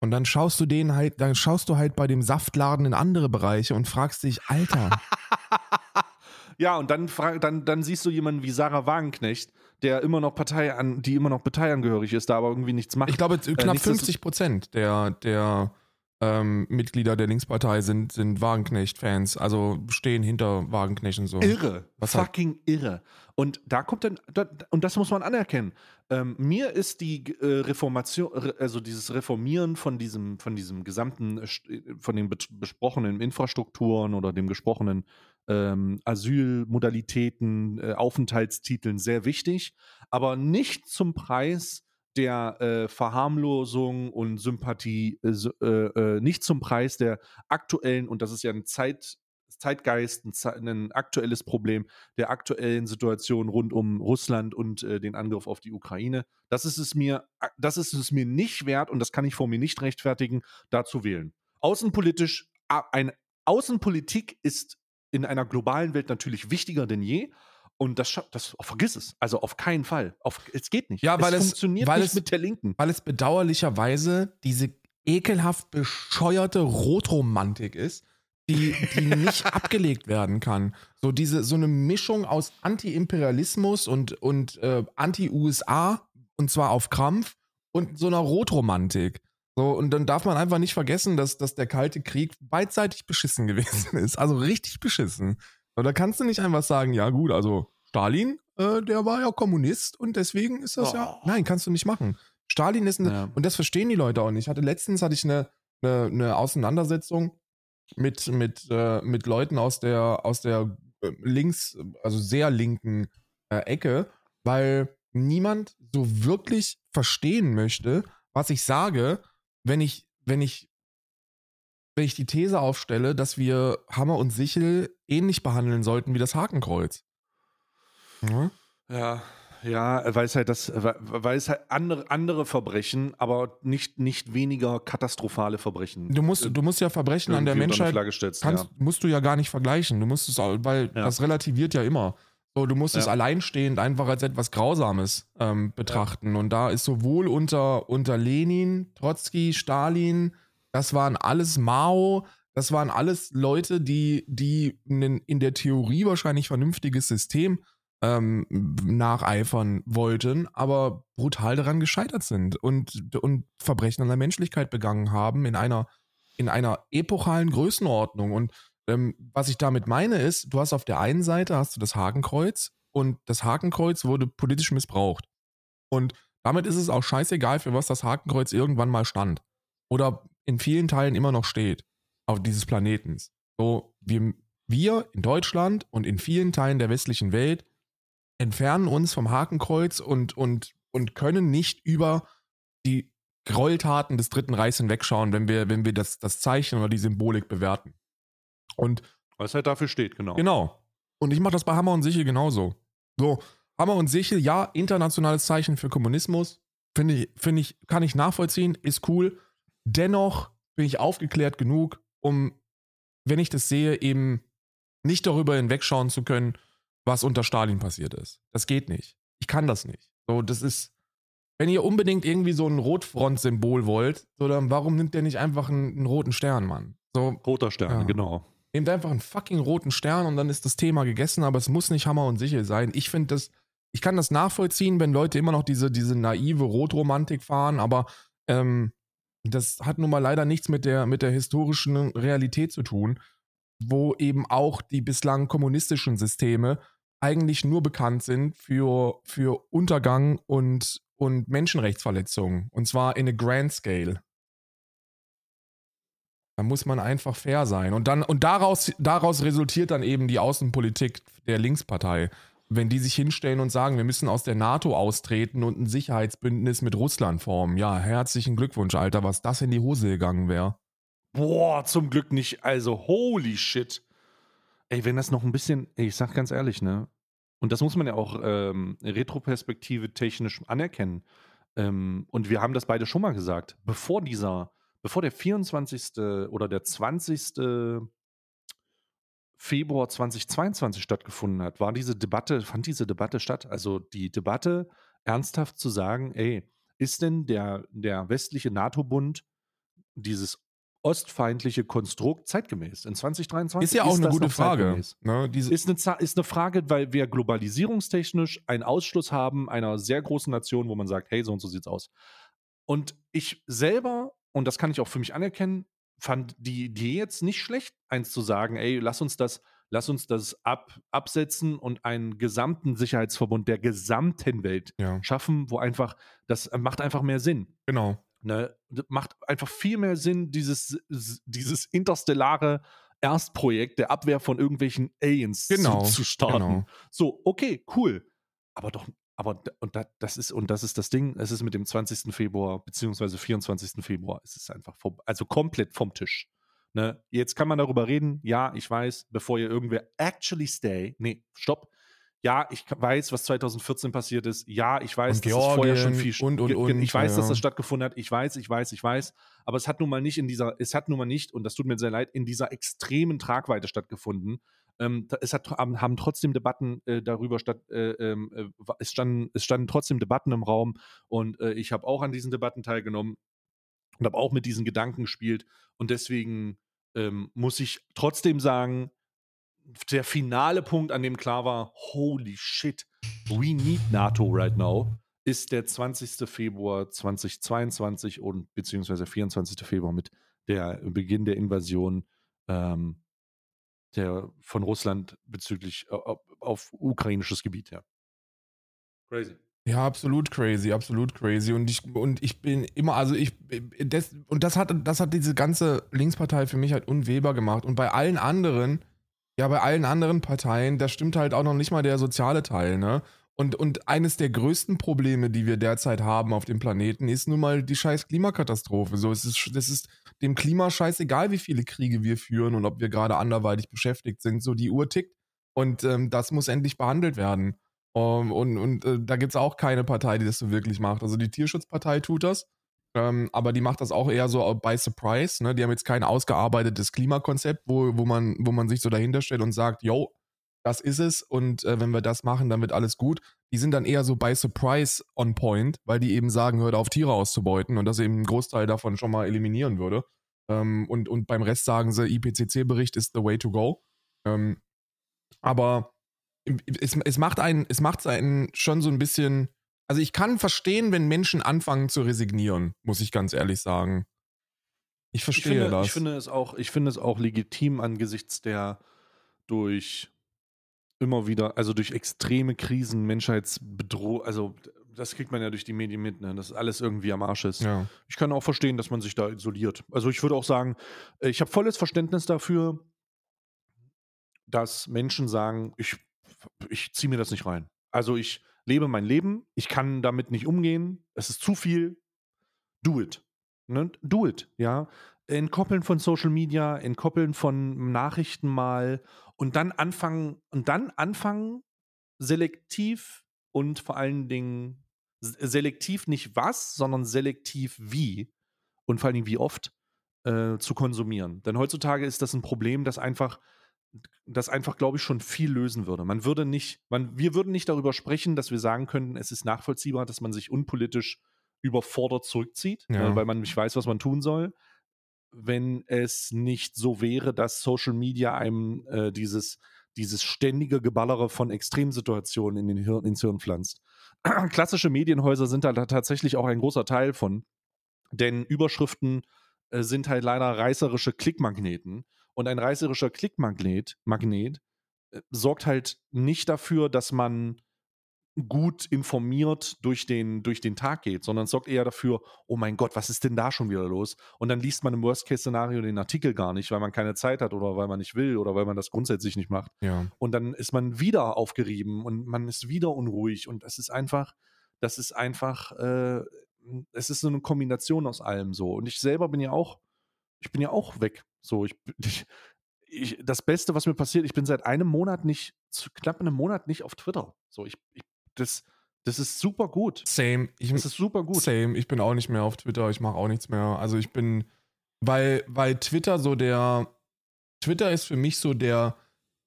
und dann schaust du den halt, dann schaust du halt bei dem Saftladen in andere Bereiche und fragst dich, Alter, Ja, und dann, dann, dann siehst du jemanden wie Sarah Wagenknecht, der immer noch Partei an, die immer noch parteiangehörig ist, da aber irgendwie nichts macht. ich glaube, knapp nichtsdestot- 50 Prozent der, der ähm, Mitglieder der Linkspartei sind, sind Wagenknecht-Fans, also stehen hinter Wagenknecht und so. irre. Was hat- fucking irre. Und da kommt dann, da, und das muss man anerkennen. Ähm, mir ist die äh, Reformation, re- also dieses Reformieren von diesem, von diesem gesamten, äh, äh, von den besprochenen Infrastrukturen oder dem gesprochenen ähm, Asylmodalitäten, äh, Aufenthaltstiteln sehr wichtig, aber nicht zum Preis der äh, Verharmlosung und Sympathie, äh, äh, äh, nicht zum Preis der aktuellen, und das ist ja ein Zeit, Zeitgeist, ein, ein aktuelles Problem der aktuellen Situation rund um Russland und äh, den Angriff auf die Ukraine. Das ist es mir, das ist es mir nicht wert und das kann ich vor mir nicht rechtfertigen, da zu wählen. Außenpolitisch, a- ein Außenpolitik ist in einer globalen Welt natürlich wichtiger denn je. Und das, das oh, vergiss es. Also auf keinen Fall. Auf, es geht nicht. Ja, weil es es- funktioniert weil nicht es- mit der Linken. weil es bedauerlicherweise diese ekelhaft bescheuerte Rotromantik ist, die, die nicht abgelegt werden kann. So diese, so eine Mischung aus Anti-Imperialismus und, und äh, Anti-USA, und zwar auf Krampf, und so einer Rotromantik. So, und dann darf man einfach nicht vergessen, dass, dass der Kalte Krieg beidseitig beschissen gewesen ist. Also richtig beschissen. Da kannst du nicht einfach sagen, ja gut, also Stalin, äh, der war ja Kommunist und deswegen ist das ja. Oh. Nein, kannst du nicht machen. Stalin ist eine, Ja. und das verstehen die Leute auch nicht. Ich hatte letztens hatte ich eine, eine, eine Auseinandersetzung mit, mit, äh, mit Leuten aus der, aus der äh, links, also sehr linken äh, Ecke, weil niemand so wirklich verstehen möchte, was ich sage, wenn ich, wenn ich, wenn ich die These aufstelle, dass wir Hammer und Sichel ähnlich behandeln sollten wie das Hakenkreuz. Ja? Ja, ja, weil es halt das, weil es halt andere, andere Verbrechen, aber nicht, nicht weniger katastrophale Verbrechen. Du musst, du musst ja Verbrechen an der Menschheit kannst, ja. musst du ja gar nicht vergleichen. Du musst es, weil Ja. das relativiert ja immer. So, du musst es Ja. alleinstehend einfach als etwas Grausames ähm, betrachten. Und da ist sowohl unter, unter Lenin, Trotzki, Stalin, das waren alles Mao, das waren alles Leute, die, die in, der Theorie wahrscheinlich vernünftiges System ähm, nacheifern wollten, aber brutal daran gescheitert sind und, und Verbrechen an der Menschlichkeit begangen haben in einer, in einer epochalen Größenordnung. Und ähm, was ich damit meine ist, du hast auf der einen Seite hast du das Hakenkreuz und das Hakenkreuz wurde politisch missbraucht. Und damit ist es auch scheißegal, für was das Hakenkreuz irgendwann mal stand. Oder in vielen Teilen immer noch steht. Auf dieses Planetens. So, wir, wir in Deutschland und in vielen Teilen der westlichen Welt entfernen uns vom Hakenkreuz und, und, und können nicht über die Gräueltaten des Dritten Reichs hinwegschauen, wenn wir, wenn wir das, das Zeichen oder die Symbolik bewerten. Und Was halt dafür steht, genau. Genau. Und ich mache das bei Hammer und Sichel genauso. So, Hammer und Sichel, ja, internationales Zeichen für Kommunismus. Finde ich, finde ich, kann ich nachvollziehen, ist cool. Dennoch bin ich aufgeklärt genug, um, wenn ich das sehe, eben nicht darüber hinwegschauen zu können, was unter Stalin passiert ist. Das geht nicht. Ich kann das nicht. So, das ist, wenn ihr unbedingt irgendwie so ein Rotfront-Symbol wollt, so dann warum nimmt der nicht einfach einen, einen roten Stern, Mann? So, Roter Stern, Ja. genau. Nehmt einfach einen fucking roten Stern und dann ist das Thema gegessen, aber es muss nicht Hammer und Sichel sein. Ich finde das, ich kann das nachvollziehen, wenn Leute immer noch diese, diese naive Rotromantik fahren, aber ähm, das hat nun mal leider nichts mit der, mit der historischen Realität zu tun, wo eben auch die bislang kommunistischen Systeme eigentlich nur bekannt sind für, für Untergang und, und Menschenrechtsverletzungen. Und zwar in a grand scale. Da muss man einfach fair sein. Und dann, und daraus, daraus resultiert dann eben die Außenpolitik der Linkspartei. Wenn die sich hinstellen und sagen, wir müssen aus der NATO austreten und ein Sicherheitsbündnis mit Russland formen. Ja, herzlichen Glückwunsch, Alter, was das in die Hose gegangen wäre. Boah, zum Glück nicht. Also, holy shit. Ey, wenn das noch ein bisschen, ey, ich sag ganz ehrlich, ne? Und das muss man ja auch ähm, Retroperspektive technisch anerkennen. Ähm, und wir haben das beide schon mal gesagt. Bevor dieser, bevor der 24. oder der 20. Februar 2022 stattgefunden hat, war diese Debatte, fand diese Debatte statt. Also die Debatte, ernsthaft zu sagen, ey, ist denn der, der westliche NATO-Bund dieses ostfeindliche Konstrukt zeitgemäß in 2023? Ist ja auch eine das gute Frage. Ne, Ist eine, ist eine Frage, weil wir globalisierungstechnisch einen Ausschluss haben einer sehr großen Nation, wo man sagt, hey, so und so sieht's aus. Und ich selber, und das kann ich auch für mich anerkennen, fand die Idee jetzt nicht schlecht, eins zu sagen, ey, lass uns das, lass uns das ab, absetzen und einen gesamten Sicherheitsverbund der gesamten Welt ja, schaffen, wo einfach, das macht einfach mehr Sinn. genau. Ne, macht einfach viel mehr Sinn, dieses, dieses interstellare Erstprojekt der Abwehr von irgendwelchen Aliens Genau, zu, zu starten. genau. So, okay, cool. Aber doch, aber und da, das ist, und das ist das Ding, es ist mit dem 20. Februar, beziehungsweise 24. Februar, es ist einfach vom, also komplett vom Tisch. Ne? Jetzt kann man darüber reden, ja, ich weiß, bevor ihr irgendwer actually stay, nee, stopp. Ja, ich weiß, was 2014 passiert ist. Ja, ich weiß, Und dass es vorher schon Georgien viel und, und, und, Ich weiß, dass ja. das stattgefunden hat. Ich weiß, ich weiß, ich weiß. Aber es hat nun mal nicht in dieser, es hat nun mal nicht, und das tut mir sehr leid, in dieser extremen Tragweite stattgefunden. Ähm, es hat, haben, trotzdem Debatten äh, darüber statt, äh, ähm, äh, es, standen, es standen trotzdem Debatten im Raum und äh, ich habe auch an diesen Debatten teilgenommen und habe auch mit diesen Gedanken gespielt. Und deswegen ähm, muss ich trotzdem sagen, der finale Punkt, an dem klar war, holy shit, we need NATO right now, ist der 20. Februar 2022 und beziehungsweise 24. Februar mit der Beginn der Invasion ähm, der, von Russland bezüglich äh, auf, auf ukrainisches Gebiet, ja. Crazy. Ja, absolut crazy, absolut crazy. Und ich, und ich bin immer, also ich, das, und das hat, das hat diese ganze Linkspartei für mich halt unwählbar gemacht. Und bei allen anderen, ja, bei allen anderen Parteien, da stimmt halt auch noch nicht mal der soziale Teil, ne? Und, und eines der größten Probleme, die wir derzeit haben auf dem Planeten, ist nun mal die scheiß Klimakatastrophe. So, es ist, das ist dem Klima scheißegal, wie viele Kriege wir führen und ob wir gerade anderweitig beschäftigt sind. So, die Uhr tickt. Und ähm, das muss endlich behandelt werden. Um, und und äh, da gibt es auch keine Partei, die das so wirklich macht. Also die Tierschutzpartei tut das, ähm, aber die macht das auch eher so by surprise. Ne? Die haben jetzt kein ausgearbeitetes Klimakonzept, wo, wo, man, wo man sich so dahinter stellt und sagt, yo, das ist es und äh, wenn wir das machen, dann wird alles gut. Die sind dann eher so by surprise on point, weil die eben sagen, hört auf, Tiere auszubeuten und das eben einen Großteil davon schon mal eliminieren würde. Ähm, und, und beim Rest sagen sie, IPCC-Bericht ist the way to go. Ähm, aber es, es macht einen, es macht einen schon so ein bisschen. Also ich kann verstehen, wenn Menschen anfangen zu resignieren, muss ich ganz ehrlich sagen. Ich Ich verstehe finde, das. ich, finde es auch, ich finde es auch legitim angesichts der durch immer wieder, also durch extreme Krisen, Menschheitsbedrohung, also das kriegt man ja durch die Medien mit, ne, dass alles irgendwie am Arsch ist. ja. Ich kann auch verstehen, dass man sich da isoliert. Also ich würde auch sagen, äh, ich habe volles Verständnis dafür, dass Menschen sagen, ich, ich ziehe mir das nicht rein. Also ich lebe mein Leben, ich kann damit nicht umgehen, es ist zu viel. do it. Ne? Do it, ja. Entkoppeln von Social Media, entkoppeln von Nachrichten mal und dann anfangen, und dann anfangen, selektiv und vor allen Dingen s- selektiv nicht was, sondern selektiv wie und vor allen Dingen wie oft äh, zu konsumieren. Denn heutzutage ist das ein Problem, das einfach, das einfach, glaube ich, schon viel lösen würde. Man würde nicht, man, wir würden nicht darüber sprechen, dass wir sagen könnten, es ist nachvollziehbar, dass man sich unpolitisch überfordert zurückzieht, Ja. äh, weil man nicht weiß, was man tun soll. Wenn es nicht so wäre, dass Social Media einem äh, dieses, dieses ständige Geballere von Extremsituationen in den Hirn, ins Hirn pflanzt. Klassische Medienhäuser sind da tatsächlich auch ein großer Teil von, denn Überschriften äh, sind halt leider reißerische Klickmagneten. Und ein reißerischer Klickmagnet Magnet, äh, sorgt halt nicht dafür, dass man gut informiert durch den, durch den Tag geht, sondern sorgt eher dafür, oh mein Gott, was ist denn da schon wieder los? Und dann liest man im Worst-Case-Szenario den Artikel gar nicht, weil man keine Zeit hat oder weil man nicht will oder weil man das grundsätzlich nicht macht. Ja. Und dann ist man wieder aufgerieben und man ist wieder unruhig und es ist einfach, das ist einfach, äh, es ist so eine Kombination aus allem so. Und ich selber bin ja auch, ich bin ja auch weg. So, ich, ich, ich das Beste, was mir passiert, ich bin seit einem Monat nicht, zu knapp einem Monat nicht auf Twitter. So, ich, ich das, das ist super gut. Same. Ich, Das ist super gut. Same. Ich bin auch nicht mehr auf Twitter. Ich mache auch nichts mehr. Also ich bin, weil, weil Twitter so der, Twitter ist für mich so der,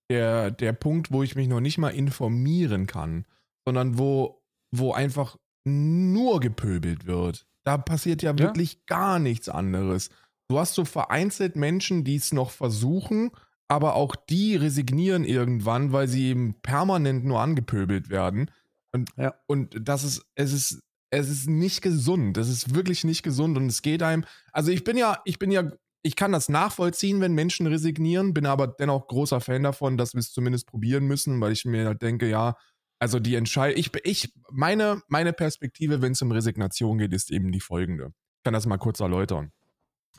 der, der Punkt, wo ich mich noch nicht mal informieren kann, sondern wo, wo einfach nur gepöbelt wird. Da passiert ja Ja. wirklich gar nichts anderes. Du hast so vereinzelt Menschen, die es noch versuchen, aber auch die resignieren irgendwann, weil sie eben permanent nur angepöbelt werden. Und, Ja. und das ist, es ist, es ist nicht gesund. Es ist wirklich nicht gesund und es geht einem. Also ich bin ja, ich bin ja, ich kann das nachvollziehen, wenn Menschen resignieren, bin aber dennoch großer Fan davon, dass wir es zumindest probieren müssen, weil ich mir halt denke, ja, also die Entscheidung, ich, ich, meine, meine Perspektive, wenn es um Resignation geht, ist eben die folgende. Ich kann das mal kurz erläutern.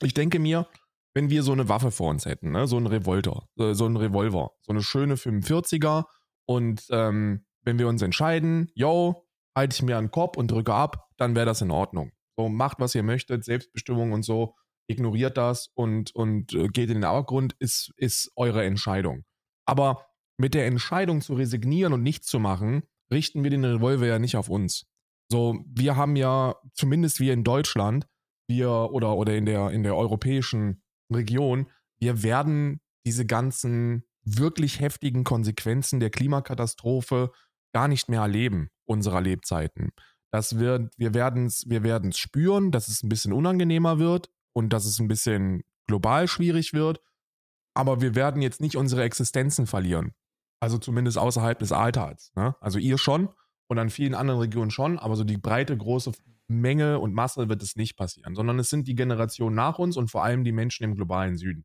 Ich denke mir, wenn wir so eine Waffe vor uns hätten, ne, so ein Revolter, äh, so ein Revolver, so eine schöne 45er und ähm, wenn wir uns entscheiden, yo, halte ich mir an den Kopf und drücke ab, dann wäre das in Ordnung. So, macht, was ihr möchtet, Selbstbestimmung und so, ignoriert das und, und äh, geht in den Abgrund, ist, ist eure Entscheidung. Aber mit der Entscheidung zu resignieren und nichts zu machen, richten wir den Revolver ja nicht auf uns. So, wir haben ja, zumindest wir in Deutschland, wir oder, oder in, der, in der europäischen Region, wir werden diese ganzen wirklich heftigen Konsequenzen der Klimakatastrophe gar nicht mehr erleben, unserer Lebzeiten. Das wird, wir werden es wir werden's spüren, dass es ein bisschen unangenehmer wird und dass es ein bisschen global schwierig wird. Aber wir werden jetzt nicht unsere Existenzen verlieren. Also zumindest außerhalb des Alltags. Ne? Also ihr schon und an vielen anderen Regionen schon, aber so die breite, große Menge und Masse wird es nicht passieren, sondern es sind die Generationen nach uns und vor allem die Menschen im globalen Süden.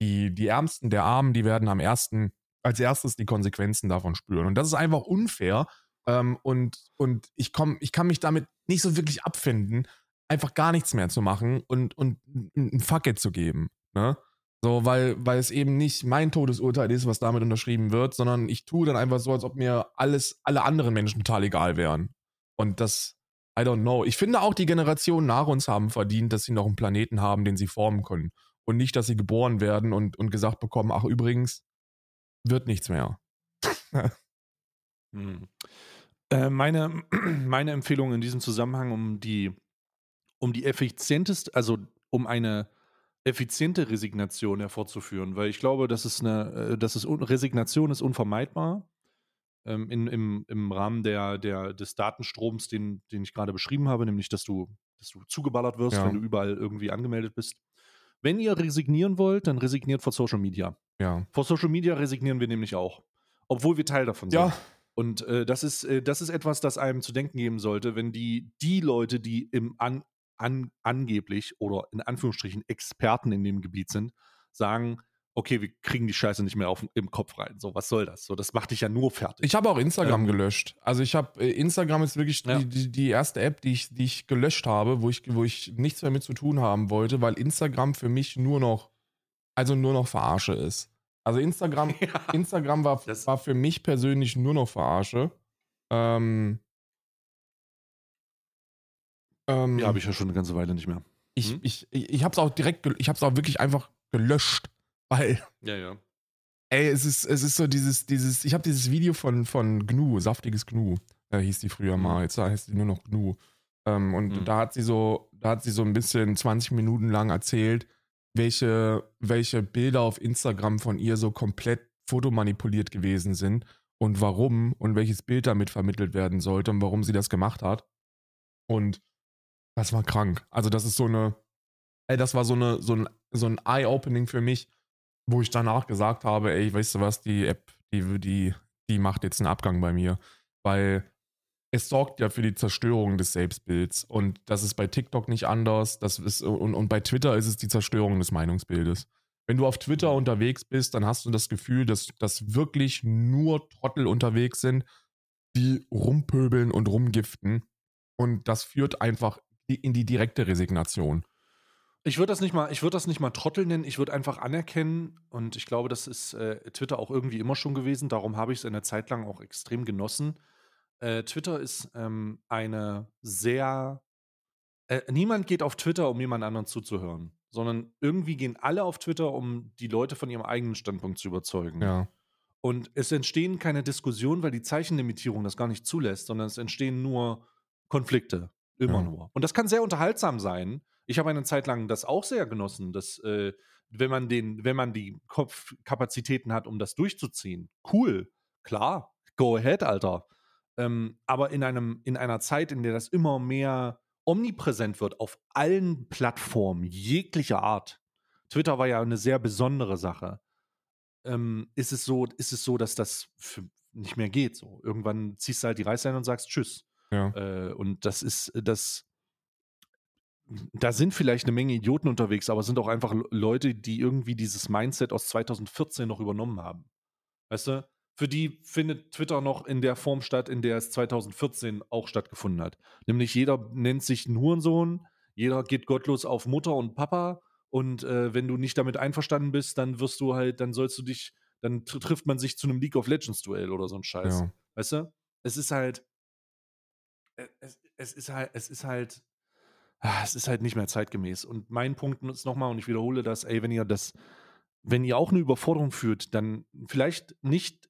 Die, die Ärmsten der Armen, die werden am ersten, als erstes die Konsequenzen davon spüren. Und das ist einfach unfair. Ähm, und, und ich komm, ich kann mich damit nicht so wirklich abfinden, einfach gar nichts mehr zu machen und, und ein Fuck zu geben. Ne? So, weil, weil es eben nicht mein Todesurteil ist, was damit unterschrieben wird, sondern ich tue dann einfach so, als ob mir alles, alle anderen Menschen total egal wären. Und das, I don't know. Ich finde auch, die Generationen nach uns haben verdient, dass sie noch einen Planeten haben, den sie formen können. Und nicht, dass sie geboren werden und, und gesagt bekommen, ach übrigens, wird nichts mehr. Hm. Äh, meine, meine Empfehlung in diesem Zusammenhang, um die, um die effizienteste, also um eine effiziente Resignation hervorzuführen, weil ich glaube, das ist eine, äh, das ist un, Resignation ist unvermeidbar ähm, in, im, im Rahmen der, der, des Datenstroms, den, den ich gerade beschrieben habe, nämlich dass du, dass du zugeballert wirst, Ja. wenn du überall irgendwie angemeldet bist. Wenn ihr resignieren wollt, dann resigniert vor Social Media. Ja. Vor Social Media resignieren wir nämlich auch, obwohl wir Teil davon sind. Ja, Und äh, das, ist, äh, das ist etwas, das einem zu denken geben sollte, wenn die, die Leute, die im an, an, angeblich oder in Anführungsstrichen Experten in dem Gebiet sind, sagen, okay, wir kriegen die Scheiße nicht mehr auf, im Kopf rein. So, was soll das? So, das macht dich ja nur fertig. Ich habe auch Instagram Ähm, gelöscht. Also ich habe äh, Instagram ist wirklich Ja. die, die, die erste App, die ich, die ich gelöscht habe, wo ich, wo ich nichts mehr mit zu tun haben wollte, weil Instagram für mich nur noch, also nur noch Verarsche ist. Also Instagram, ja. Instagram war, war für mich persönlich nur noch Verarsche. Ähm, Ähm, Ja, habe ich ja schon eine ganze Weile nicht mehr. ich, Hm? ich, ich, habe es auch direkt, ich habe es auch wirklich einfach gelöscht, weil Ja, ja. Ey, es ist, es ist so dieses, dieses, ich habe dieses Video von, von Gnu, saftiges Gnu, äh, hieß die früher Mhm. mal, jetzt heißt die nur noch Gnu. Ähm, und Mhm. da hat sie so, da hat sie so ein bisschen 20 Minuten lang erzählt, welche, welche Bilder auf Instagram von ihr so komplett fotomanipuliert gewesen sind und warum und welches Bild damit vermittelt werden sollte und warum sie das gemacht hat. Und das war krank. Also, das ist so eine, ey, das war so eine, so ein, so ein Eye-Opening für mich, wo ich danach gesagt habe, ey, weißt du was, die App, die, die, die macht jetzt einen Abgang bei mir. Weil es sorgt ja für die Zerstörung des Selbstbilds. Und das ist bei TikTok nicht anders. Das ist, und, und bei Twitter ist es die Zerstörung des Meinungsbildes. Wenn du auf Twitter unterwegs bist, dann hast du das Gefühl, dass, dass wirklich nur Trottel unterwegs sind, die rumpöbeln und rumgiften. Und das führt einfach in die direkte Resignation. Ich würde das nicht mal, das nicht mal Trottel nennen, ich würde einfach anerkennen und ich glaube, das ist äh, Twitter auch irgendwie immer schon gewesen, darum habe ich es eine Zeit lang auch extrem genossen. Äh, Twitter ist ähm, eine sehr äh, niemand geht auf Twitter, um jemand anderen zuzuhören, sondern irgendwie gehen alle auf Twitter, um die Leute von ihrem eigenen Standpunkt zu überzeugen. Ja. Und es entstehen keine Diskussionen, weil die Zeichenlimitierung das gar nicht zulässt, sondern es entstehen nur Konflikte. Immer Ja. nur. Und das kann sehr unterhaltsam sein. Ich habe eine Zeit lang das auch sehr genossen, dass, äh, wenn man den, wenn man die Kopfkapazitäten hat, um das durchzuziehen, cool, klar, go ahead, Alter. Ähm, aber in einem, in einer Zeit, in der das immer mehr omnipräsent wird auf allen Plattformen jeglicher Art. Twitter war ja eine sehr besondere Sache ähm, ist es so, ist es so, dass das nicht mehr geht. So irgendwann ziehst du halt die Reißleine und sagst Tschüss. Ja. Äh, und das ist das. Da sind vielleicht eine Menge Idioten unterwegs, aber es sind auch einfach Le- Leute, die irgendwie dieses Mindset aus 2014 noch übernommen haben. Weißt du? Für die findet Twitter noch in der Form statt, in der es 2014 auch stattgefunden hat. Nämlich jeder nennt sich einen Hurensohn, jeder geht gottlos auf Mutter und Papa und äh, wenn du nicht damit einverstanden bist, dann wirst du halt, dann sollst du dich, dann tr trifft man sich zu einem League of Legends Duell oder so ein Scheiß. Ja. Weißt du? Es ist halt, äh, es, es ist halt, es ist halt, ah, es ist halt nicht mehr zeitgemäß. Und mein Punkt ist nochmal, und ich wiederhole das, ey, wenn ihr das, wenn ihr auch eine Überforderung führt, dann vielleicht nicht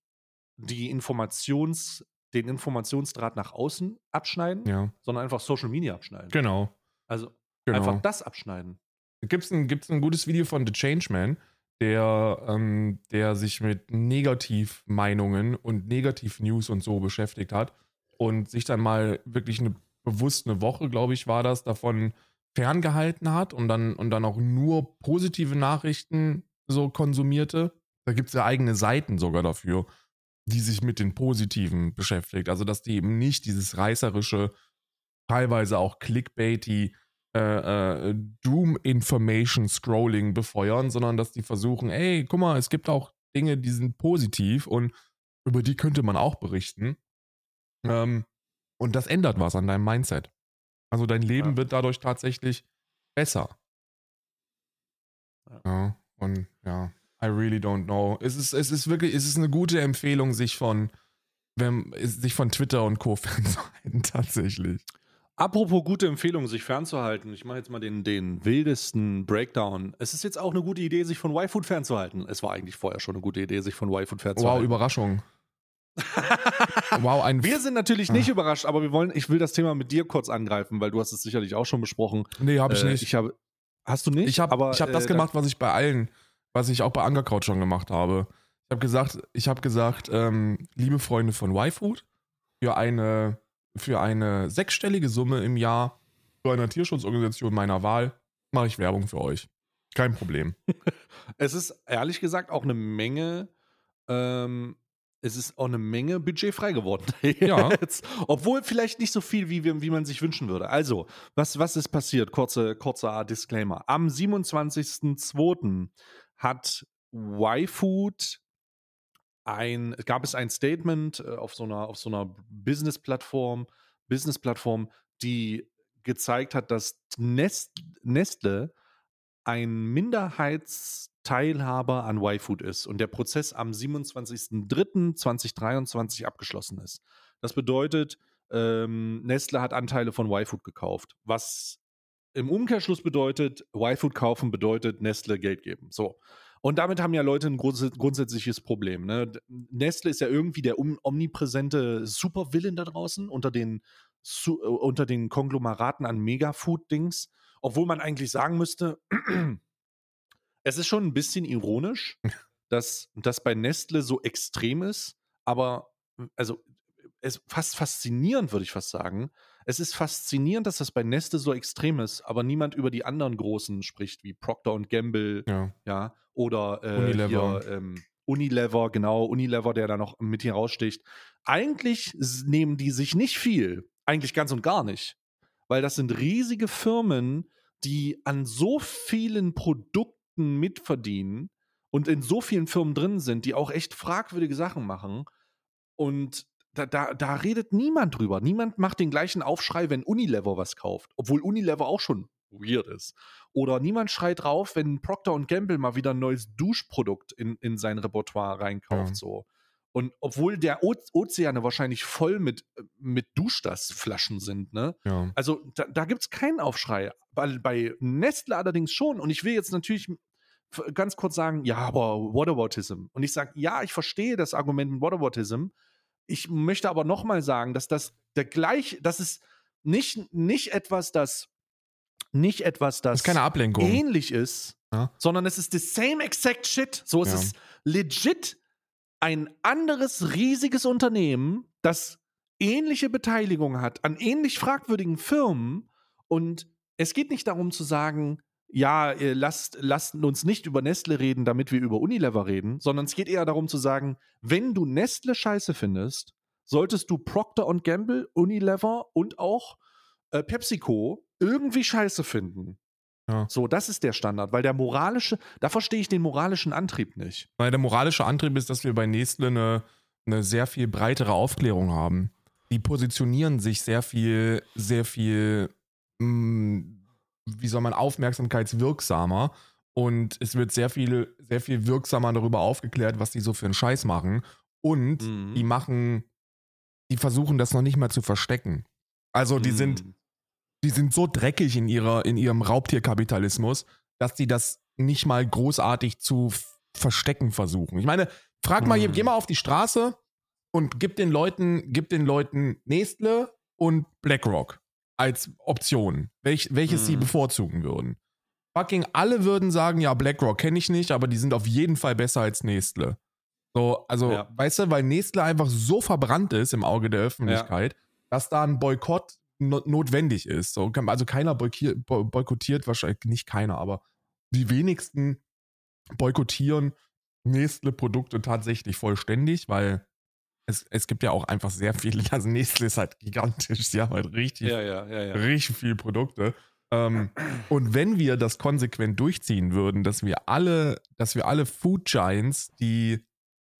die Informations, den Informationsdraht nach außen abschneiden, Ja. sondern einfach Social Media abschneiden. Genau. Also genau. einfach das abschneiden. Gibt's ein, gibt's ein gutes Video von The Changeman, der, ähm, der sich mit Negativmeinungen und Negativ-News und so beschäftigt hat und sich dann mal wirklich eine bewusst eine Woche, glaube ich, war das, davon ferngehalten hat und dann, und dann auch nur positive Nachrichten so konsumierte. Da gibt es ja eigene Seiten sogar dafür, die sich mit den Positiven beschäftigt. Also, dass die eben nicht dieses reißerische, teilweise auch clickbaity äh, äh, Doom Information Scrolling befeuern, sondern dass die versuchen, ey, guck mal, es gibt auch Dinge, die sind positiv und über die könnte man auch berichten. Ähm, und das ändert was an deinem Mindset. Also dein Leben Ja. wird dadurch tatsächlich besser. Ja. Ja, und ja, I really don't know. Es ist, es ist wirklich, es ist eine gute Empfehlung, sich von, wenn, sich von Twitter und Co. fernzuhalten, tatsächlich. Apropos gute Empfehlung, sich fernzuhalten. Ich mache jetzt mal den, den wildesten Breakdown. Es ist jetzt auch eine gute Idee, sich von Y-Food fernzuhalten. Es war eigentlich vorher schon eine gute Idee, sich von Y-Food Wow, fernzuhalten. Überraschung. Wow, ein Wir sind natürlich nicht Ah. überrascht, aber wir wollen, ich will das Thema mit dir kurz angreifen, weil du hast es sicherlich auch schon besprochen. Nee, habe ich Äh, nicht. Ich habe, hast du nicht? Ich habe ich hab das äh, gemacht, was ich bei allen, was ich auch bei Angerkraut schon gemacht habe. Ich habe gesagt, ich habe gesagt, ähm, liebe Freunde von Y-Food, für eine, für eine sechsstellige Summe im Jahr zu einer Tierschutzorganisation meiner Wahl mache ich Werbung für euch. Kein Problem. Es ist ehrlich gesagt auch eine Menge, ähm, es ist auch eine Menge Budget frei geworden. Ja. Obwohl vielleicht nicht so viel, wie, wir, wie man sich wünschen würde. Also, was, was ist passiert? Kurze, kurzer Disclaimer. Am 27.02. hat Y-Food ein, gab es ein Statement äh, auf so einer, auf so einer Business-Plattform, Business-Plattform, die gezeigt hat, dass Nest, Nestle ein Minderheitsteilhaber an Y-Food ist und der Prozess am 27.03.2023 abgeschlossen ist. Das bedeutet, ähm, Nestle hat Anteile von Y-Food gekauft. Was im Umkehrschluss bedeutet, Y-Food kaufen bedeutet Nestle Geld geben. So. Und damit haben ja Leute ein grunds grundsätzliches Problem. Ne? Nestle ist ja irgendwie der omnipräsente Supervillain da draußen unter den, su äh, unter den Konglomeraten an Megafood-Dings. Obwohl man eigentlich sagen müsste, es ist schon ein bisschen ironisch, dass das bei Nestle so extrem ist, aber also es fast faszinierend, würde ich fast sagen. Es ist faszinierend, dass das bei Nestle so extrem ist, aber niemand über die anderen Großen spricht, wie Procter und Gamble, Ja. ja, oder äh, Unilever. Hier, ähm, Unilever, genau, Unilever, der da noch mit hier raussticht. Eigentlich nehmen die sich nicht viel, eigentlich ganz und gar nicht, weil das sind riesige Firmen, die an so vielen Produkten mitverdienen und in so vielen Firmen drin sind, die auch echt fragwürdige Sachen machen. Und da, da, da redet niemand drüber. Niemand macht den gleichen Aufschrei, wenn Unilever was kauft, obwohl Unilever auch schon weird ist. Oder niemand schreit drauf, wenn Procter Gamble mal wieder ein neues Duschprodukt in, in sein Repertoire reinkauft. Ja. So. Und obwohl der o Ozeane wahrscheinlich voll mit, mit Duschdas-Flaschen sind, ne? ja. Also da, da gibt es keinen Aufschrei. Bei, bei Nestle allerdings schon. Und ich will jetzt natürlich ganz kurz sagen, ja, aber Whataboutism. Und ich sage, ja, ich verstehe das Argument mit Whataboutism. Ich möchte aber nochmal sagen, dass das der gleich, das ist nicht, nicht etwas, das nicht etwas, das Das ist keine Ablenkung. ähnlich ist, Ja. sondern es ist the same exact shit. So es Ja. ist legit ein anderes riesiges Unternehmen, das ähnliche Beteiligung hat an ähnlich fragwürdigen Firmen und es geht nicht darum zu sagen, ja, ihr lasst, lasst uns nicht über Nestle reden, damit wir über Unilever reden, sondern es geht eher darum zu sagen, wenn du Nestle scheiße findest, solltest du Procter Gamble, Unilever und auch äh, PepsiCo irgendwie scheiße finden. Ja. So, das ist der Standard, weil der moralische, da verstehe ich den moralischen Antrieb nicht. Weil der moralische Antrieb ist, dass wir bei Nestle eine, eine sehr viel breitere Aufklärung haben. Die positionieren sich sehr viel, sehr viel, mh, wie soll man, aufmerksamkeitswirksamer. Und es wird sehr viel, sehr viel wirksamer darüber aufgeklärt, was die so für einen Scheiß machen. Und Mhm. die machen, die versuchen das noch nicht mal zu verstecken. Also die sind, Mm. die sind so dreckig in, ihrer, in ihrem Raubtierkapitalismus, dass die das nicht mal großartig zu verstecken versuchen. Ich meine, frag mal, Hm. geh mal auf die Straße und gib den Leuten, gib den Leuten Nestle und BlackRock als Option, welch, welches sie Hm. bevorzugen würden. Fucking alle würden sagen, ja, BlackRock kenne ich nicht, aber die sind auf jeden Fall besser als Nestle. So, also, Ja. weißt du, weil Nestle einfach so verbrannt ist im Auge der Öffentlichkeit, dass da ein Boykott no notwendig ist. So, kann- also keiner boykottiert, wahrscheinlich nicht keiner, aber die wenigsten boykottieren Nestle-Produkte tatsächlich vollständig, weil es, es gibt ja auch einfach sehr viele, also Nestle ist halt gigantisch, sie haben halt richtig, Ja, ja, ja, ja. richtig viele Produkte. Ähm, und wenn wir das konsequent durchziehen würden, dass wir alle, dass wir alle Food Giants, die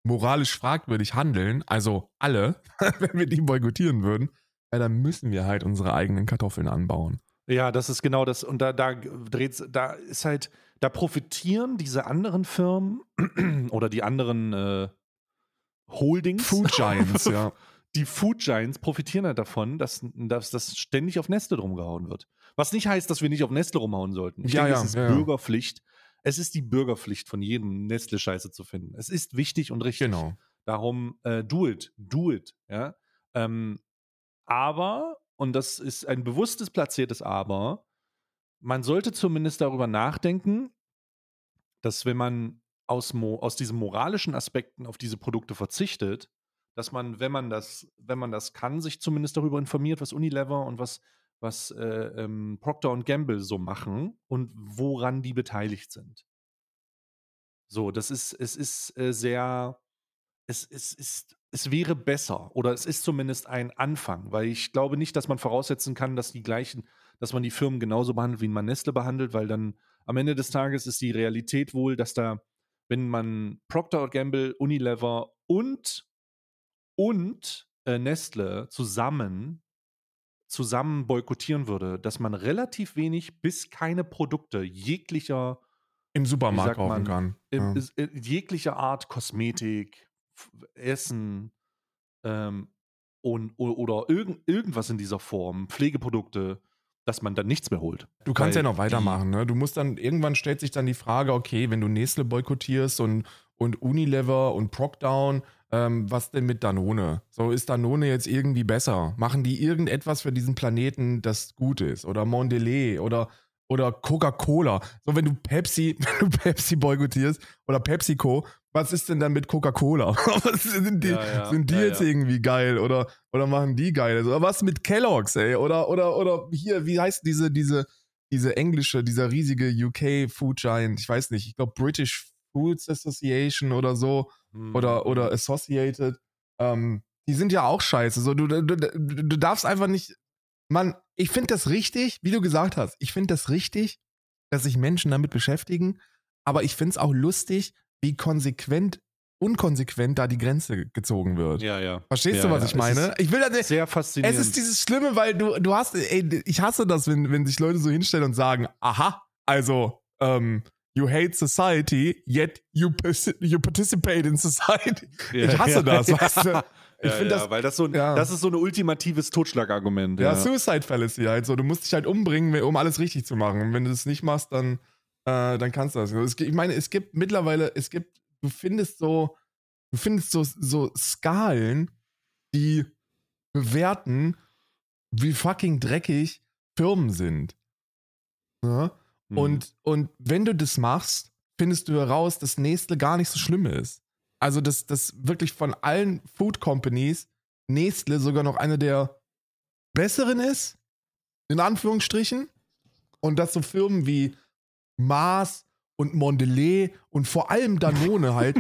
moralisch fragwürdig handeln, also alle, wenn wir die boykottieren würden, ja, dann müssen wir halt unsere eigenen Kartoffeln anbauen. Ja, das ist genau das. Und da, da dreht's, da ist halt, da profitieren diese anderen Firmen oder die anderen äh, Holdings. Food Giants, ja. Die Food Giants profitieren halt davon, dass, dass das ständig auf Nestle rumgehauen wird. Was nicht heißt, dass wir nicht auf Nestle rumhauen sollten. Ich Ja, denke, ja, es ist ja. Bürgerpflicht. Es ist die Bürgerpflicht von jedem Nestle Scheiße zu finden. Es ist wichtig und richtig. Genau. Darum, äh, do it, do it. Ja? Ähm, aber, und das ist ein bewusstes platziertes Aber, man sollte zumindest darüber nachdenken, dass wenn man aus, mo aus diesen moralischen Aspekten auf diese Produkte verzichtet, dass man, wenn man das, wenn man das kann, sich zumindest darüber informiert, was Unilever und was, was äh, ähm, Procter und Gamble so machen und woran die beteiligt sind. So, das ist, es ist äh, sehr, es, es ist, es wäre besser oder es ist zumindest ein Anfang, weil ich glaube nicht, dass man voraussetzen kann, dass die gleichen, dass man die Firmen genauso behandelt, wie man Nestle behandelt, weil dann am Ende des Tages ist die Realität wohl, dass da, wenn man Procter Gamble, Unilever und und äh, Nestle zusammen zusammen boykottieren würde, dass man relativ wenig bis keine Produkte jeglicher Im Supermarkt kaufen kann. in, Ja. in jeglicher Art Kosmetik, Essen, ähm, und, oder irgend, irgendwas in dieser Form, Pflegeprodukte, dass man dann nichts mehr holt. Du kannst ja noch weitermachen, ne? Du musst dann, irgendwann stellt sich dann die Frage, okay, wenn du Nestle boykottierst und, und Unilever und Procdown, ähm, was denn mit Danone? So, ist Danone jetzt irgendwie besser? Machen die irgendetwas für diesen Planeten, das gut ist? Oder Mondelez oder, oder Coca-Cola? So, wenn du Pepsi, wenn du Pepsi boykottierst oder PepsiCo, was ist denn dann mit Coca-Cola? Sind die, Ja, ja, sind die ja, jetzt irgendwie geil oder, oder machen die geil? Oder was mit Kellogg's, ey? Oder, oder, oder hier, wie heißt diese, diese, diese englische, dieser riesige UK Food Giant, ich weiß nicht, ich glaube British Foods Association oder so Hm. oder, oder Associated, ähm, die sind ja auch scheiße. So, du, du, du darfst einfach nicht, Mann, ich finde das richtig, wie du gesagt hast, ich finde das richtig, dass sich Menschen damit beschäftigen, aber ich finde es auch lustig, wie konsequent, unkonsequent da die Grenze gezogen wird. Ja, ja. Verstehst ja, du, was ja. ich meine? Es Ich will das ist sehr faszinierend. es ist dieses Schlimme, weil du, du hast, ey, ich hasse das, wenn, wenn sich Leute so hinstellen und sagen, aha, also, ähm, you hate society, yet you, you participate in society. Ja, ich hasse das, weißt du? Ich ja, finde ja, das, weil das so ein, ja. das ist so ein ultimatives Totschlagargument. ja, Ja, Suicide Fallacy halt so. Du musst dich halt umbringen, um alles richtig zu machen. Und wenn du das nicht machst, dann, äh, dann kannst du das. Ich meine, es gibt mittlerweile, es gibt, du findest so, du findest so, so Skalen, die bewerten, wie fucking dreckig Firmen sind. Ja? Mhm. Und, und wenn du das machst, findest du heraus, dass Nestle gar nicht so schlimm ist. Also, dass das wirklich von allen Food Companies Nestle sogar noch eine der besseren ist, in Anführungsstrichen. Und dass so Firmen wie Mars und Mondelez und vor allem Danone halt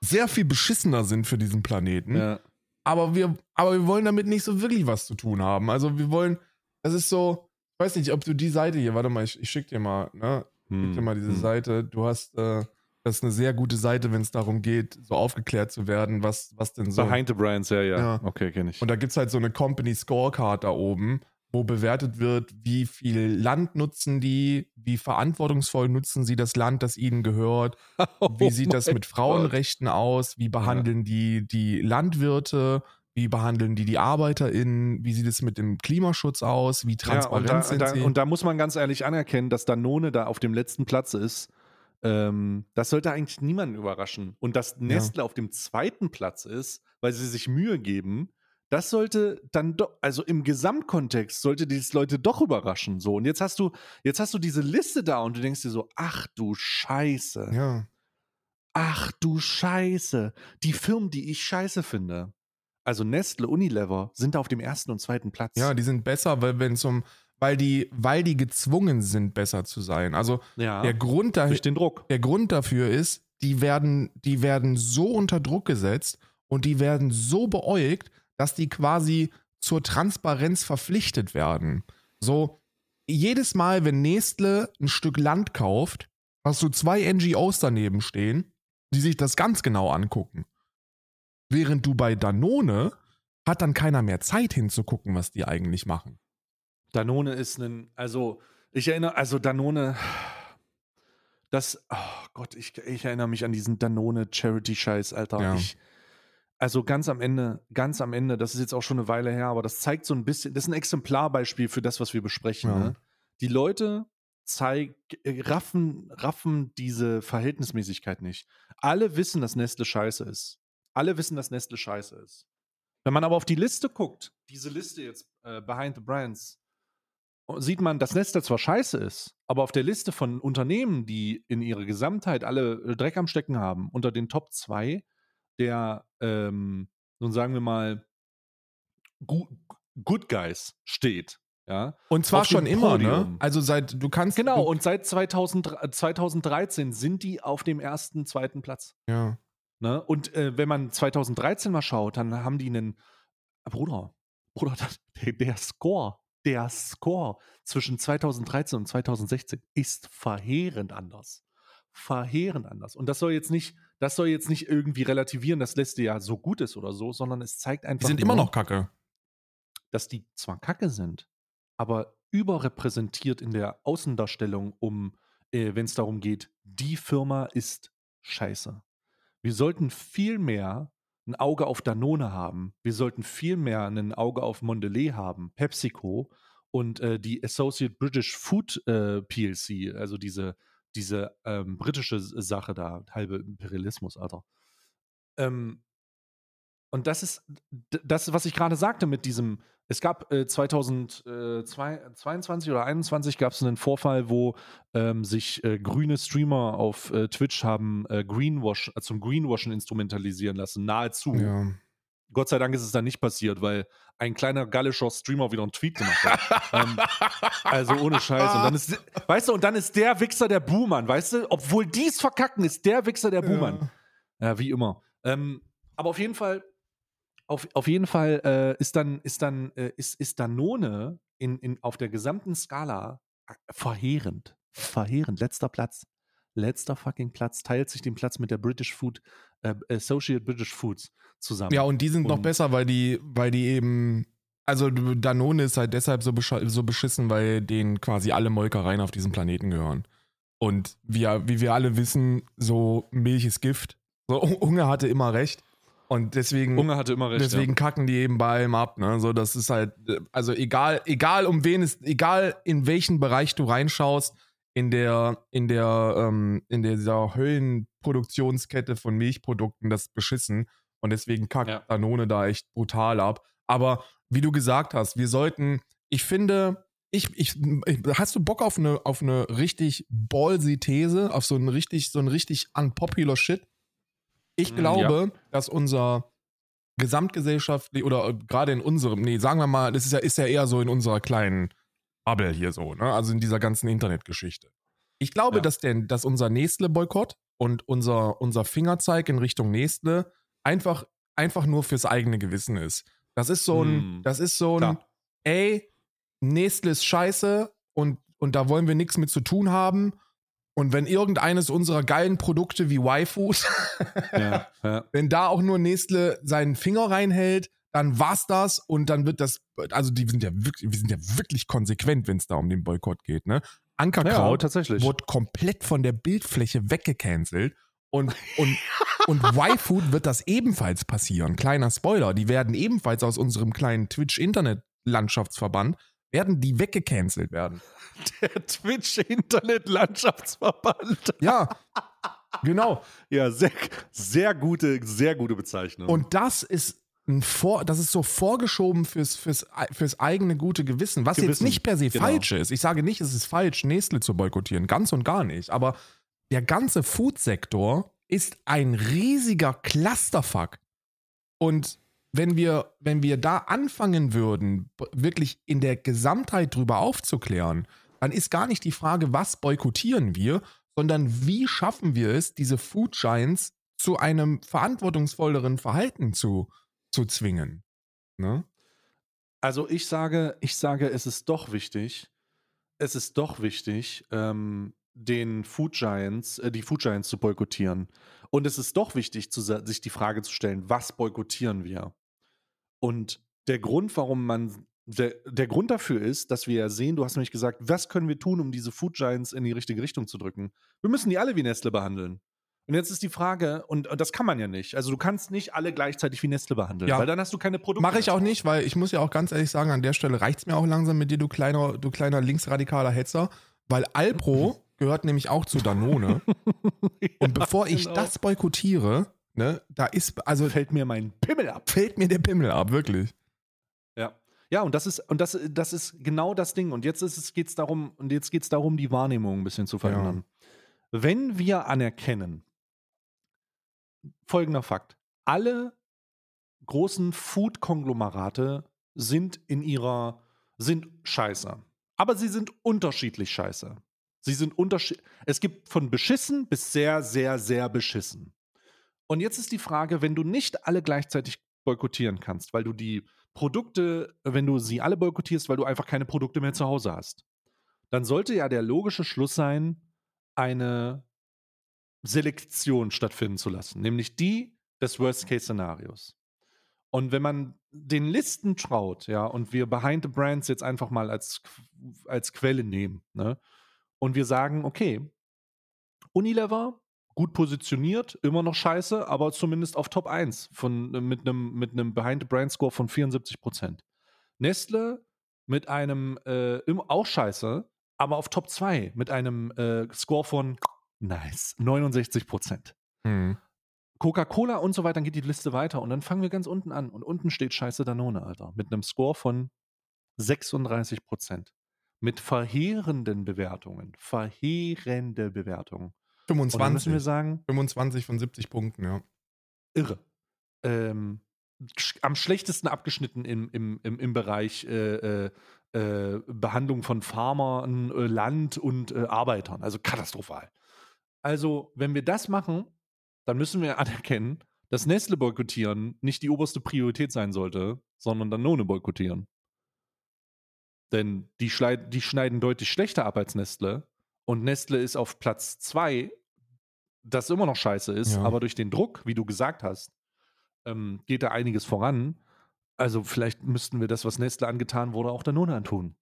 sehr viel beschissener sind für diesen Planeten ja. aber wir, aber wir wollen damit nicht so wirklich was zu tun haben. Also wir wollen, das ist so, ich weiß nicht, ob du die Seite hier, warte mal, ich, ich schick dir mal, ne? Ich schick dir mal diese Hm. Seite. Du hast, äh, das ist eine sehr gute Seite, wenn es darum geht, so aufgeklärt zu werden, was, was denn so. Behind the Brands, ja, ja. Ja. Okay, kenne ich. Und da gibt es halt so eine Company Scorecard da oben, wo bewertet wird, wie viel Land nutzen die, wie verantwortungsvoll nutzen sie das Land, das ihnen gehört, wie sieht das Oh mit Frauenrechten aus? Wie behandeln die die Landwirte? Wie behandeln die die ArbeiterInnen? Wie sieht es mit dem Klimaschutz aus? Wie Ja, transparent und, da, sind da, sie? und da muss man ganz ehrlich anerkennen, dass Danone da auf dem letzten Platz ist. Ähm, das sollte eigentlich niemanden überraschen. Und dass Nestle auf dem zweiten Platz ist, weil sie sich Mühe geben, das sollte dann doch, also im Gesamtkontext sollte dieses Leute doch überraschen. So, und jetzt hast du, jetzt hast du diese Liste da und du denkst dir so, ach du Scheiße. ja. Ach du Scheiße. Die Firmen, die ich scheiße finde, also Nestle, Unilever, sind da auf dem ersten und zweiten Platz. ja, die sind besser, weil wenn zum, weil die, weil die gezwungen sind, besser zu sein. Also ja der Grund Druck. Der Grund dafür ist, die werden, die werden so unter Druck gesetzt und die werden so beäugt, dass die quasi zur Transparenz verpflichtet werden. So, jedes Mal, wenn Nestle ein Stück Land kauft, hast du zwei NGOs daneben stehen, die sich das ganz genau angucken. Während du bei Danone hat dann keiner mehr Zeit hinzugucken, was die eigentlich machen. Danone ist ein, also ich erinnere, also Danone, das, oh Gott, ich, ich erinnere mich an diesen Danone Charity-Scheiß, Alter. Ja. Ich, also ganz am Ende, ganz am Ende, das ist jetzt auch schon eine Weile her, aber das zeigt so ein bisschen, das ist ein Exemplarbeispiel für das, was wir besprechen. Ja. Ne? Die Leute zeig, äh, raffen, raffen diese Verhältnismäßigkeit nicht. Alle wissen, dass Nestle scheiße ist. Alle wissen, dass Nestle scheiße ist. Wenn man aber auf die Liste guckt, diese Liste jetzt, äh, Behind the Brands, sieht man, dass Nestle zwar scheiße ist, aber auf der Liste von Unternehmen, die in ihrer Gesamtheit alle äh, Dreck am Stecken haben, unter den Top 2 der, ähm, nun sagen wir mal, Good Guys steht. Ja? Und zwar schon immer, ne? Also seit, du kannst. Genau, und seit 2000, 2013 sind die auf dem ersten, zweiten Platz. Ja. Ne? Und äh, wenn man 2013 mal schaut, dann haben die einen Bruder, Bruder, der, der Score, der Score zwischen 2013 und 2016 ist verheerend anders. Verheerend anders. Und das soll jetzt nicht, das soll jetzt nicht irgendwie relativieren, dass Leste ja so gut ist oder so, sondern es zeigt einfach, Die sind immer noch kacke. dass die zwar kacke sind, aber überrepräsentiert in der Außendarstellung, um, äh, wenn es darum geht, die Firma ist scheiße. Wir sollten viel mehr ein Auge auf Danone haben. Wir sollten viel mehr ein Auge auf Mondelez haben, PepsiCo und äh, die Associate British Food äh, PLC, also diese, diese ähm, britische Sache da, halbe Imperialismus, Alter. Ähm, und das ist das, was ich gerade sagte mit diesem, es gab äh, 2022 oder 2021 gab es einen Vorfall, wo ähm, sich äh, grüne Streamer auf äh, Twitch haben äh, Greenwash, äh, zum Greenwashen instrumentalisieren lassen, nahezu. Ja. Gott sei Dank ist es dann nicht passiert, weil ein kleiner gallischer Streamer wieder einen Tweet gemacht hat. ähm, also ohne Scheiß. Und dann ist, weißt du, und dann ist der Wichser der Buhmann, weißt du? Obwohl dies verkacken, ist der Wichser der Buhmann. Ja, ja wie immer. Ähm, aber auf jeden Fall, auf, auf jeden Fall äh, ist dann, ist dann, äh, ist, ist Danone in, in, auf der gesamten Skala äh, verheerend. Verheerend. Letzter Platz. Letzter fucking Platz. Teilt sich den Platz mit der British Food, äh, Associate British Foods zusammen. Ja, und die sind noch Und- besser, weil die, weil die eben, also Danone ist halt deshalb so, besche- so beschissen, weil denen quasi alle Molkereien auf diesem Planeten gehören. Und wir, wie wir alle wissen, so Milch ist Gift. So, Unge hatte immer recht. Und deswegen, Unge hatte immer recht. deswegen kacken die eben bei allem ab. Ne? So, das ist halt, also egal, egal um wen es, egal in welchen Bereich du reinschaust, in der, in der, ähm, in dieser Höllenproduktionskette von Milchprodukten, das ist beschissen. Und deswegen kackt Ja. Danone da echt brutal ab. Aber wie du gesagt hast, wir sollten, ich finde, ich, ich, hast du Bock auf eine, auf eine richtig ballsy These, auf so ein richtig, so ein richtig unpopular Shit? Ich Mm, glaube, dass unser gesamtgesellschaftlich oder äh, gerade in unserem, nee, sagen wir mal, das ist ja, ist ja eher so in unserer kleinen Bubble hier so, ne? Also in dieser ganzen Internetgeschichte. Ich glaube, Ja. dass, denn, dass unser Nestle-Boykott und unser, unser Fingerzeig in Richtung Nestle einfach, einfach nur fürs eigene Gewissen ist. Das ist so ein, Mm. das ist so ein, Klar. ey, Nestle ist scheiße und, und da wollen wir nichts mit zu tun haben. Und wenn irgendeines unserer geilen Produkte wie Waifus, Ja, ja. wenn da auch nur Nestle seinen Finger reinhält, dann war's das und dann wird das, also die sind ja wirklich, wir sind ja wirklich konsequent, wenn es da um den Boykott geht, ne? ja, Ankerkraut tatsächlich. wurde komplett von der Bildfläche weggecancelt und, und, und Y-Food wird das ebenfalls passieren. Kleiner Spoiler, die werden ebenfalls aus unserem kleinen Twitch-Internet-Landschaftsverband, werden die weggecancelt werden. Der Twitch-Internet-Landschaftsverband. Ja, genau. Ja, sehr, sehr gute, sehr gute Bezeichnung. Und das ist ein Vor, das ist so vorgeschoben fürs, fürs, fürs eigene gute Gewissen, was jetzt Gewissen, nicht per se genau. falsch ist. Ich sage nicht, es ist falsch, Nestle zu boykottieren, ganz und gar nicht. Aber der ganze Food-Sektor ist ein riesiger Clusterfuck. Und wenn wir, wenn wir da anfangen würden, wirklich in der Gesamtheit drüber aufzuklären, dann ist gar nicht die Frage, was boykottieren wir, sondern wie schaffen wir es, diese Food Giants zu einem verantwortungsvolleren Verhalten zu, zu zwingen. Ne? Also ich sage, ich sage, es ist doch wichtig, es ist doch wichtig, ähm, den Food Giants, äh, die Food Giants zu boykottieren. Und es ist doch wichtig, zu, sich die Frage zu stellen, was boykottieren wir? Und der Grund, warum man, der, der Grund dafür ist, dass wir ja sehen, du hast nämlich gesagt, was können wir tun, um diese Food Giants in die richtige Richtung zu drücken? Wir müssen die alle wie Nestle behandeln. Und jetzt ist die Frage, und, und das kann man ja nicht. Also du kannst nicht alle gleichzeitig wie Nestle behandeln, Ja. weil dann hast du keine Produkte. Mache ich auch nicht, weil ich muss ja auch ganz ehrlich sagen, an der Stelle reicht es mir auch langsam mit dir, du kleiner, du kleiner linksradikaler Hetzer, weil Alpro gehört nämlich auch zu Danone. Und bevor ich genau. das boykottiere, ne, da ist, also fällt mir mein Pimmel ab. fällt mir der Pimmel ab, wirklich. Ja. Ja, und das ist, und das, das ist genau das Ding. Und jetzt ist es, geht's darum, und jetzt geht es darum, die Wahrnehmung ein bisschen zu verändern. Wenn wir anerkennen, folgender Fakt: Alle großen Food-Konglomerate sind in ihrer, sind scheiße. Aber sie sind unterschiedlich scheiße. Sie sind unterschiedlich. Es gibt von beschissen bis sehr, sehr, sehr beschissen. Und jetzt ist die Frage, wenn du nicht alle gleichzeitig boykottieren kannst, weil du die Produkte, wenn du sie alle boykottierst, weil du einfach keine Produkte mehr zu Hause hast, dann sollte ja der logische Schluss sein, eine Selektion stattfinden zu lassen, nämlich die des Worst-Case-Szenarios. Und wenn man den Listen traut, ja, und wir Behind the Brands jetzt einfach mal als, als Quelle nehmen, ne, und wir sagen, okay, Unilever, gut positioniert, immer noch scheiße, aber zumindest auf Top 1 von, äh, mit einem mit einem Behind-the-Brand-Score von 74%. Nestle mit einem, äh, auch scheiße, aber auf Top 2 mit einem äh, Score von nice, 69%. Hm. Coca-Cola und so weiter, dann geht die Liste weiter und dann fangen wir ganz unten an und unten steht Scheiße Danone, Alter, mit einem Score von 36 Prozent. Mit verheerenden Bewertungen. Verheerende Bewertungen. Und dann 25. müssen wir sagen, 25 von 70 Punkten, ja. irre. Ähm, am schlechtesten abgeschnitten im, im, im, im Bereich äh, äh, äh, Behandlung von Farmern, äh, Land und äh, Arbeitern. Also katastrophal. Also, wenn wir das machen, dann müssen wir anerkennen, dass Nestle boykottieren nicht die oberste Priorität sein sollte, sondern Danone boykottieren. Denn die, die schneiden deutlich schlechter ab als Nestle. Und Nestle ist auf Platz 2, das immer noch scheiße ist, Ja. aber durch den Druck, wie du gesagt hast, ähm, geht da einiges voran. Also vielleicht müssten wir das, was Nestle angetan wurde, auch Danone antun.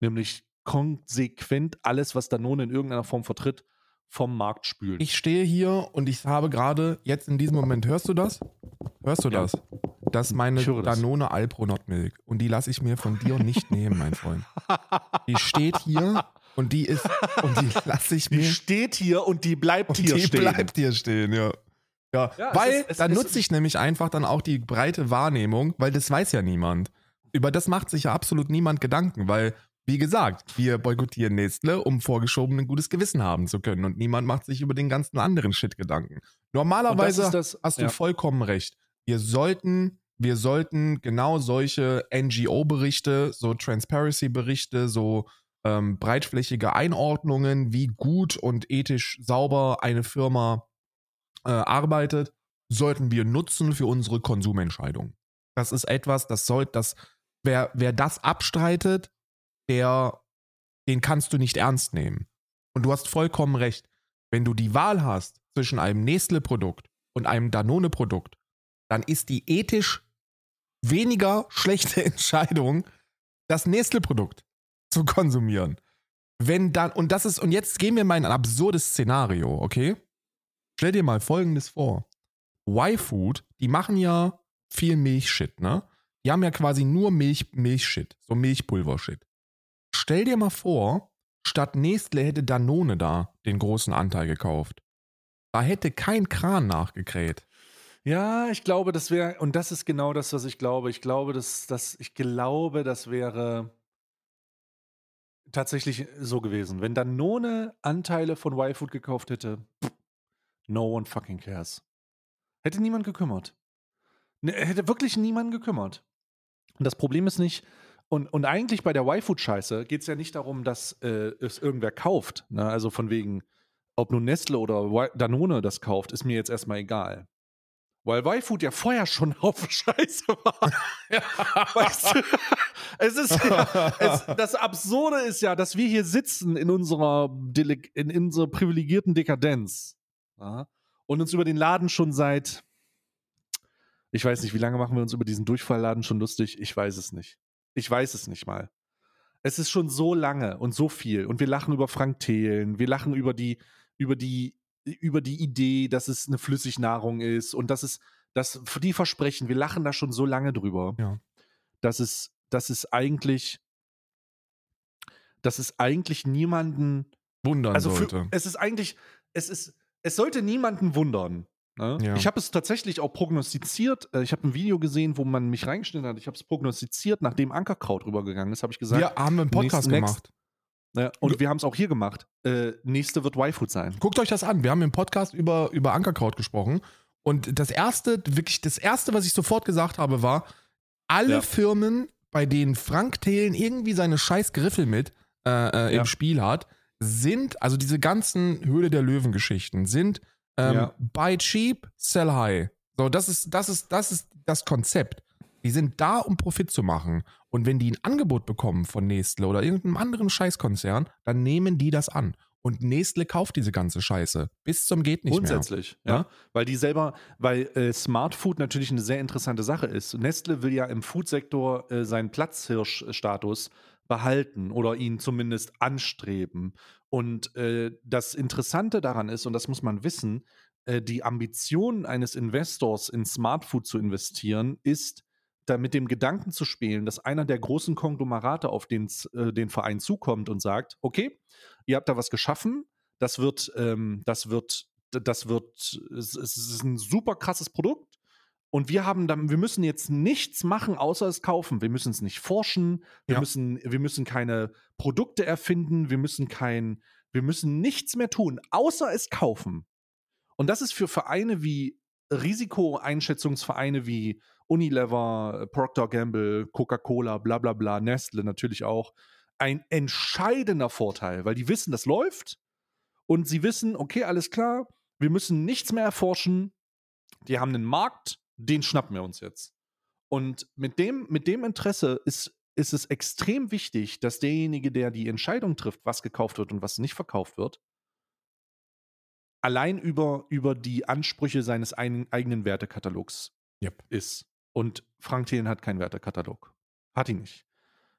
Nämlich konsequent alles, was Danone in irgendeiner Form vertritt, vom Markt spülen. Ich stehe hier und ich habe gerade, jetzt in diesem Moment, hörst du das? Hörst du Ja. das? Das ist meine das. Danone Alpro Not Milk. Und die lasse ich mir von dir nicht nehmen, mein Freund. Die steht hier und die ist, und die lasse ich die mir. steht hier und die bleibt Und hier die stehen. bleibt hier stehen, ja. Ja, Ja, es weil ist- es dann ist- nutze ich nämlich einfach dann auch die breite Wahrnehmung, weil das weiß ja niemand. Über das macht sich ja absolut niemand Gedanken, weil, wie gesagt, wir boykottieren Nestle, um vorgeschoben ein gutes Gewissen haben zu können und niemand macht sich über den ganzen anderen Shit Gedanken. Normalerweise das das- hast du ja. vollkommen recht. Wir sollten, wir sollten genau solche NGO-Berichte, so Transparency-Berichte, so ähm, breitflächige Einordnungen, wie gut und ethisch sauber eine Firma äh, arbeitet, sollten wir nutzen für unsere Konsumentscheidung. Das ist etwas, das soll, das, wer, wer das abstreitet, der, den kannst du nicht ernst nehmen. Und du hast vollkommen recht. Wenn du die Wahl hast zwischen einem Nestle-Produkt und einem Danone-Produkt, dann ist die ethisch weniger schlechte Entscheidung, das Nestle-Produkt zu konsumieren. Wenn dann, und das ist, und jetzt gehen wir mal in ein absurdes Szenario, okay? Stell dir mal folgendes vor. Y-Food, die machen ja viel Milchshit, ne? Die haben ja quasi nur Milch, Milchshit, so Milchpulver-Shit. Stell dir mal vor, statt Nestle hätte Danone da den großen Anteil gekauft. Da hätte kein Kran nachgekräht. Ja, ich glaube, das wäre, und das ist genau das, was ich glaube. Ich glaube, dass, dass ich glaube, das wäre tatsächlich so gewesen. Wenn Danone Anteile von Y-Food gekauft hätte, no one fucking cares. Hätte niemand gekümmert. Ne, hätte wirklich niemand gekümmert. Und das Problem ist nicht, und, und eigentlich bei der Y-Food-Scheiße geht es ja nicht darum, dass äh, es irgendwer kauft. Ne? Also von wegen, ob nun Nestle oder Danone das kauft, ist mir jetzt erstmal egal. Weil Y-Food ja vorher schon auf Scheiße war. Weißt du? Es ist ja, es, das Absurde ist ja, dass wir hier sitzen in unserer, in, in unserer privilegierten Dekadenz ja, und uns über den Laden schon seit, ich weiß nicht, wie lange machen wir uns über diesen Durchfallladen schon lustig? Ich weiß es nicht. Ich weiß es nicht mal. Es ist schon so lange und so viel und wir lachen über Frank Thelen, wir lachen über die, über die, über die Idee, dass es eine Flüssignahrung ist und dass es, dass für die Versprechen, wir lachen da schon so lange drüber, Ja. dass es, dass es eigentlich, dass es eigentlich niemanden, Wundern also für, sollte. es ist eigentlich, es ist, es sollte niemanden wundern. Ne? Ja. Ich habe es tatsächlich auch prognostiziert. Äh, Ich habe ein Video gesehen, wo man mich reingeschnitten hat. Ich habe es prognostiziert, nachdem Ankerkraut rübergegangen ist, habe ich gesagt. Wir haben einen Podcast next- gemacht. Und wir haben es auch hier gemacht. Äh, nächste wird Y-Food sein. Guckt euch das an. Wir haben im Podcast über, über Ankerkraut gesprochen. Und das erste, wirklich das erste, was ich sofort gesagt habe, war, alle Ja. Firmen, bei denen Frank Thelen irgendwie seine scheiß Griffel mit äh, äh, Ja. im Spiel hat, sind, also diese ganzen Höhle der Löwen-Geschichten, sind ähm, Ja. buy cheap, sell high. So, das ist, das ist, das ist das Konzept. Die sind da, um Profit zu machen. Und wenn die ein Angebot bekommen von Nestle oder irgendeinem anderen Scheißkonzern, dann nehmen die das an. Und Nestle kauft diese ganze Scheiße. Bis zum geht nicht mehr. Grundsätzlich, ja. Ja. Weil die selber, weil äh, Smart Food natürlich eine sehr interessante Sache ist. Nestle will ja im Foodsektor äh, seinen Platzhirschstatus behalten oder ihn zumindest anstreben. Und äh, das Interessante daran ist, und das muss man wissen, äh, die Ambition eines Investors in Smart Food zu investieren, ist, da mit dem Gedanken zu spielen, dass einer der großen Konglomerate auf den, äh, den Verein zukommt und sagt, okay, ihr habt da was geschaffen, das wird, ähm, das wird, das wird, es, es ist ein super krasses Produkt. Und wir haben dann, wir müssen jetzt nichts machen, außer es kaufen. Wir müssen es nicht forschen, wir Ja. müssen, wir müssen keine Produkte erfinden, wir müssen kein, wir müssen nichts mehr tun, außer es kaufen. Und das ist für Vereine wie Risikoeinschätzungsvereine wie Unilever, Procter Gamble, Coca-Cola, bla bla bla, Nestle natürlich auch, ein entscheidender Vorteil, weil die wissen, das läuft und sie wissen, okay, alles klar, wir müssen nichts mehr erforschen, die haben einen Markt, den schnappen wir uns jetzt. Und mit dem, mit dem Interesse ist, ist es extrem wichtig, dass derjenige, der die Entscheidung trifft, was gekauft wird und was nicht verkauft wird, allein über, über die Ansprüche seines ein, eigenen Wertekatalogs Yep. ist. Und Frank Thelen hat keinen Wertekatalog. Hat ihn nicht.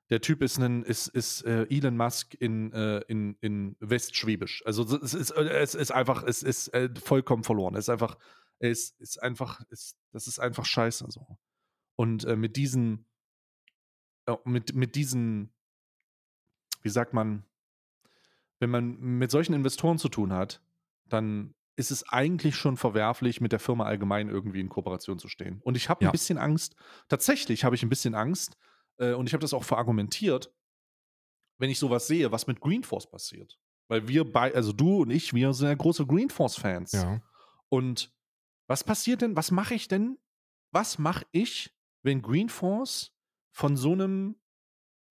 Der Typ ist, ein, ist, ist äh, Elon Musk in, äh, in, in Westschwäbisch. Also es ist, äh, es ist einfach, es ist äh, vollkommen verloren. Es ist einfach, es ist einfach, es, das ist einfach scheiße so. Und äh, mit diesen, äh, mit, mit diesen, wie sagt man, wenn man mit solchen Investoren zu tun hat, dann ist es eigentlich schon verwerflich, mit der Firma allgemein irgendwie in Kooperation zu stehen. Und ich habe Ja. ein bisschen Angst, tatsächlich habe ich ein bisschen Angst, äh, und ich habe das auch verargumentiert, wenn ich sowas sehe, was mit Greenforce passiert. Weil wir bei, also du und ich, wir sind ja große Greenforce-Fans. Ja. Und was passiert denn, was mache ich denn, was mache ich, wenn Greenforce von so einem,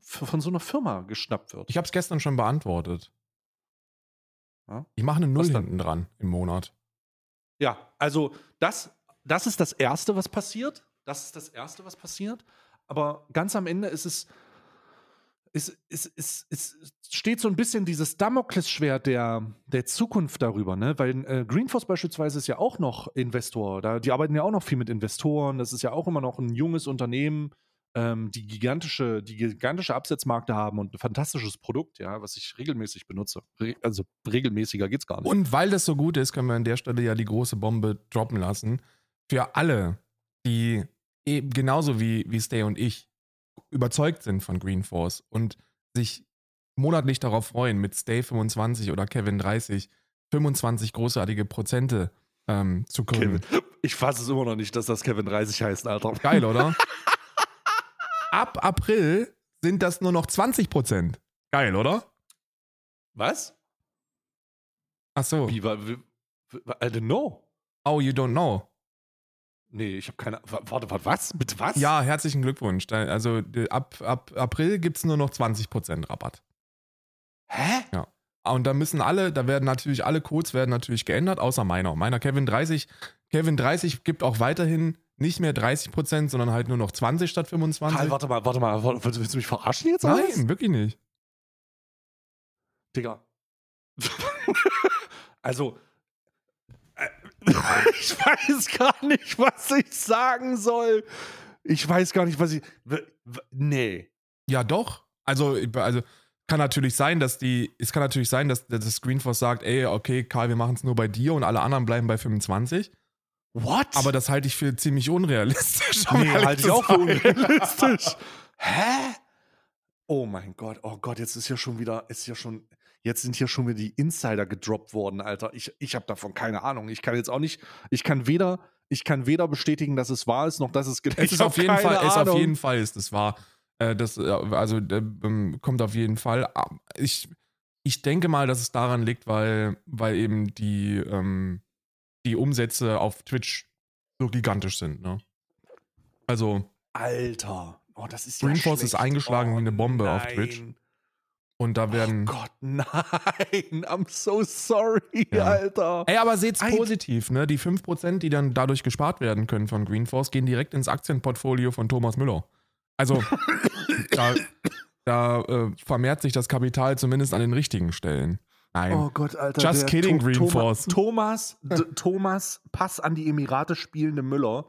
von so einer Firma geschnappt wird? Ich habe es gestern schon beantwortet. Ja? Ich mache eine Null hinten dran im Monat. Ja, also das, das ist das Erste, was passiert. Das ist das Erste, was passiert. Aber ganz am Ende ist es, es, es, es, es steht so ein bisschen dieses Damoklesschwert der, der Zukunft darüber, ne? Weil äh, Greenforce beispielsweise ist ja auch noch Investor. Da, die arbeiten ja auch noch viel mit Investoren. Das ist ja auch immer noch ein junges Unternehmen, ähm, die gigantische, die gigantische Absatzmärkte haben und ein fantastisches Produkt, ja, was ich regelmäßig benutze. Re also regelmäßiger geht's gar nicht. Und weil das so gut ist, können wir an der Stelle ja die große Bombe droppen lassen. Für alle, die eben genauso wie, wie Stay und ich überzeugt sind von Green Force und sich monatlich darauf freuen, mit Stay 25 oder Kevin 30 25 großartige Prozente ähm, zu kriegen. Kevin. Ich fasse es immer noch nicht, dass das Kevin 30 heißt, Alter. Geil, oder? Ab April sind das nur noch 20 Prozent. Geil, oder? Was? Ach so. Wie war. wie- I don't know. Oh, you don't know. Nee, ich habe keine. wa- Warte, warte, was? Mit was? Ja, herzlichen Glückwunsch. Also ab, ab April gibt es nur noch 20% Rabatt. Hä? Ah, Und da müssen alle, da werden natürlich alle Codes werden natürlich geändert, außer meiner. Meiner Kevin 30. Kevin 30 gibt auch weiterhin nicht mehr 30%, sondern halt nur noch 20 statt 25. Karl, warte mal, warte mal. warte, Willst du mich verarschen jetzt? Nein, wirklich nicht. Digga. also. äh, Ich weiß gar nicht, was ich sagen soll. Ich weiß gar nicht, was ich. Nee. Ja, doch. Also, also kann natürlich sein, dass die, es kann natürlich sein, dass das Screenforce sagt, ey, okay, Karl, wir machen es nur bei dir und alle anderen bleiben bei 25. What? Aber das halte ich für ziemlich unrealistisch. Nee, halte ich auch für unrealistisch. Hä? Oh mein Gott, oh Gott, jetzt ist ja schon wieder, ist ja schon, jetzt sind hier schon wieder die Insider gedroppt worden, Alter. Ich, ich habe davon keine Ahnung. Ich kann jetzt auch nicht, ich kann weder, ich kann weder bestätigen, dass es wahr ist, noch dass es Es ist auf jeden Fall, es auf jeden Fall ist es wahr. Äh, das, äh, also äh, ähm, kommt auf jeden Fall. Ah, Ich, ich denke mal, dass es daran liegt, weil, weil eben die, ähm, die Umsätze auf Twitch so gigantisch sind. Ne? Also, Alter. Oh, das ist ja Greenforce ist eingeschlagen oh, wie eine Bombe auf nein. Twitch. und da werden. Oh Gott, nein. I'm so sorry, Ja. Alter. Ey, aber seht's Ein- positiv, ne? Die 5%, die dann dadurch gespart werden können von Greenforce, gehen direkt ins Aktienportfolio von Thomas Müller. Also, da, da äh, vermehrt sich das Kapital zumindest an den richtigen Stellen. Nein. Oh Gott, Alter. Just kidding, To- Green Thoma- Force. Thomas, Thomas, Pass an die Emirate spielende Müller.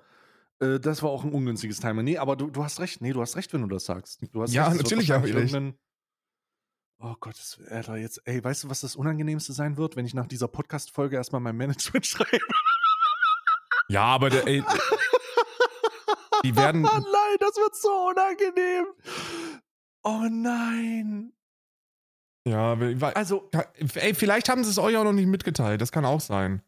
Äh, das war auch ein ungünstiges Timer. Nee, aber du, du hast recht. Nee, du hast recht, wenn du das sagst. Du hast Ja, recht, natürlich hab ich recht. Oh Gott, das, Alter, jetzt, ey, weißt du, was das Unangenehmste sein wird, wenn ich nach dieser Podcast-Folge erstmal mein Management schreibe? Ja, aber der, ey, die werden. Oh nein, das wird so unangenehm. Oh nein. Ja, weil, Also, ey, vielleicht haben sie es euch auch noch nicht mitgeteilt. Das kann auch sein.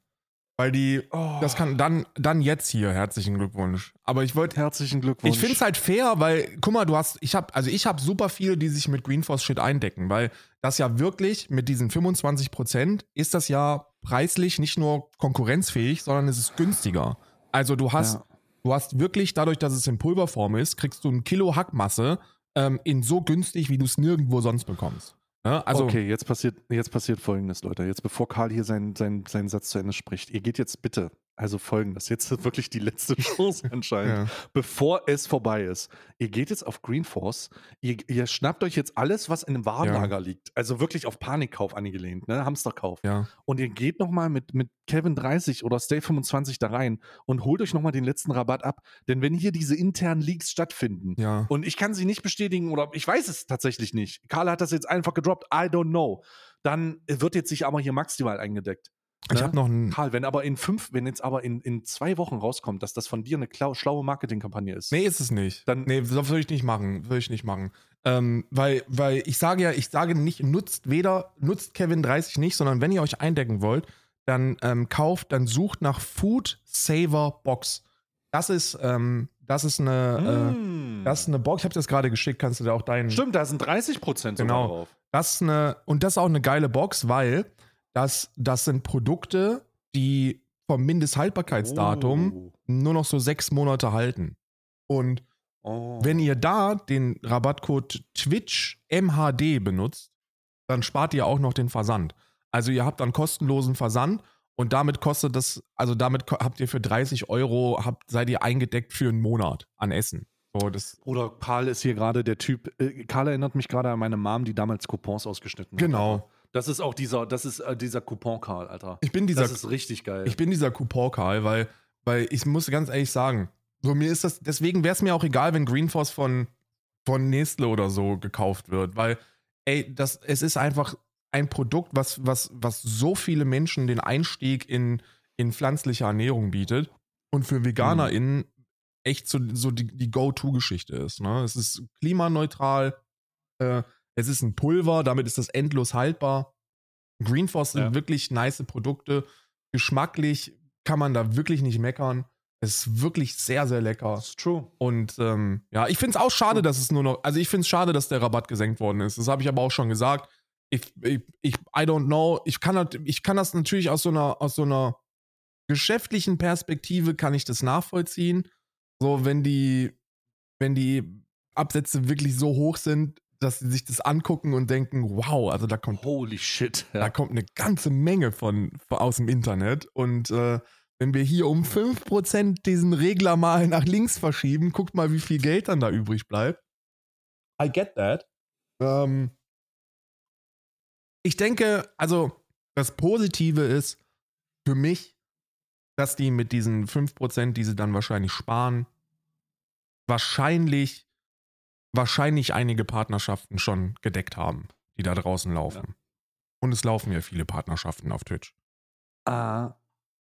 Weil die. oh, Das kann dann, dann jetzt hier. Herzlichen Glückwunsch. Aber ich wollte. herzlichen Glückwunsch. Ich finde es halt fair, weil, guck mal, du hast, ich habe, also ich habe super viele, die sich mit Greenforce Shit eindecken, weil das ja wirklich mit diesen 25 Prozent ist das ja preislich nicht nur konkurrenzfähig, sondern es ist günstiger. Also du hast, Ja. du hast wirklich dadurch, dass es in Pulverform ist, kriegst du ein Kilo Hackmasse ähm, in so günstig, wie du es nirgendwo sonst bekommst. Ne? Also okay, jetzt passiert, jetzt passiert folgendes, Leute. Jetzt, bevor Karl hier seinen, seinen, seinen Satz zu Ende spricht, ihr geht jetzt bitte, also folgendes, jetzt ist wirklich die letzte Chance anscheinend, ja. bevor es vorbei ist. Ihr geht jetzt auf Greenforce, ihr, ihr schnappt euch jetzt alles, was in einem Warenlager liegt, also wirklich auf Panikkauf angelehnt, ne? Hamsterkauf. ja. Und ihr geht nochmal mit, mit Kevin 30 oder Stay 25 da rein und holt euch nochmal den letzten Rabatt ab. Denn wenn hier diese internen Leaks stattfinden, Ja. und ich kann sie nicht bestätigen oder ich weiß es tatsächlich nicht. Karl hat das jetzt einfach gedroppt. I don't know. Dann wird jetzt sich aber hier maximal eingedeckt. Ich ne? habe noch ein. Karl, wenn aber in fünf, wenn jetzt aber in, in zwei Wochen rauskommt, dass das von dir eine klau, schlaue Marketingkampagne ist. Nee, ist es nicht. Dann- nee, das würde ich nicht machen. Würde ich nicht machen. Ähm, weil, weil ich sage ja, ich sage nicht, nutzt weder, nutzt Kevin 30 nicht, sondern wenn ihr euch eindecken wollt, dann ähm, kauft, dann sucht nach Food Saver Box. Das ist, ähm, das ist eine, Mm. äh, das ist eine Box. Ich habe das gerade geschickt, kannst du da auch deinen. Stimmt, da sind 30 Prozent Genau. drauf. Das ist eine, und das ist auch eine geile Box, weil das, das sind Produkte, die vom Mindesthaltbarkeitsdatum Oh. nur noch so sechs Monate halten. Und Oh. wenn ihr da den Rabattcode Twitch MHD benutzt, dann spart ihr auch noch den Versand. Also ihr habt dann kostenlosen Versand und damit kostet das, also damit habt ihr für 30 Euro, habt, seid ihr eingedeckt für einen Monat an Essen. So, das, Bruder, Karl ist hier gerade der Typ. Äh, Karl erinnert mich gerade an meine Mom, die damals Coupons ausgeschnitten hat. genau. Das ist auch dieser, das ist äh, dieser Coupon-Karl, Alter. Ich bin dieser, Das ist richtig geil. ich bin dieser Coupon-Karl, weil, weil ich muss ganz ehrlich sagen, so mir ist das, deswegen wäre es mir auch egal, wenn Greenforce von, von Nestle oder so gekauft wird, weil, ey, das, es ist einfach ein Produkt, was, was, was so viele Menschen den Einstieg in, in pflanzliche Ernährung bietet und für VeganerInnen echt so, so die, die Go-To-Geschichte ist. Ne? Es ist klimaneutral, äh, es ist ein Pulver, damit ist das endlos haltbar. Greenforce sind Ja. wirklich nice Produkte. Geschmacklich kann man da wirklich nicht meckern. Es ist wirklich sehr, sehr lecker. Das ist true. Und ähm, ja, ich finde es auch schade, dass es nur noch, also ich finde es schade, dass der Rabatt gesenkt worden ist. Das habe ich aber auch schon gesagt. Ich, ich, ich, I don't know. Ich kann, das- ich kann das natürlich aus so einer, aus so einer geschäftlichen Perspektive kann ich das nachvollziehen. So, wenn die, wenn die Absätze wirklich so hoch sind, dass sie sich das angucken und denken, wow, also da kommt Holy shit. da kommt eine ganze Menge von, von aus dem Internet. Und äh, wenn wir hier um 5% diesen Regler mal nach links verschieben, guckt mal, wie viel Geld dann da übrig bleibt. I get that. Ähm, ich denke, also das Positive ist für mich, dass die mit diesen 5%, die sie dann wahrscheinlich sparen, wahrscheinlich, wahrscheinlich einige Partnerschaften schon gedeckt haben, die da draußen laufen. Und es laufen ja viele Partnerschaften auf Twitch. Ah,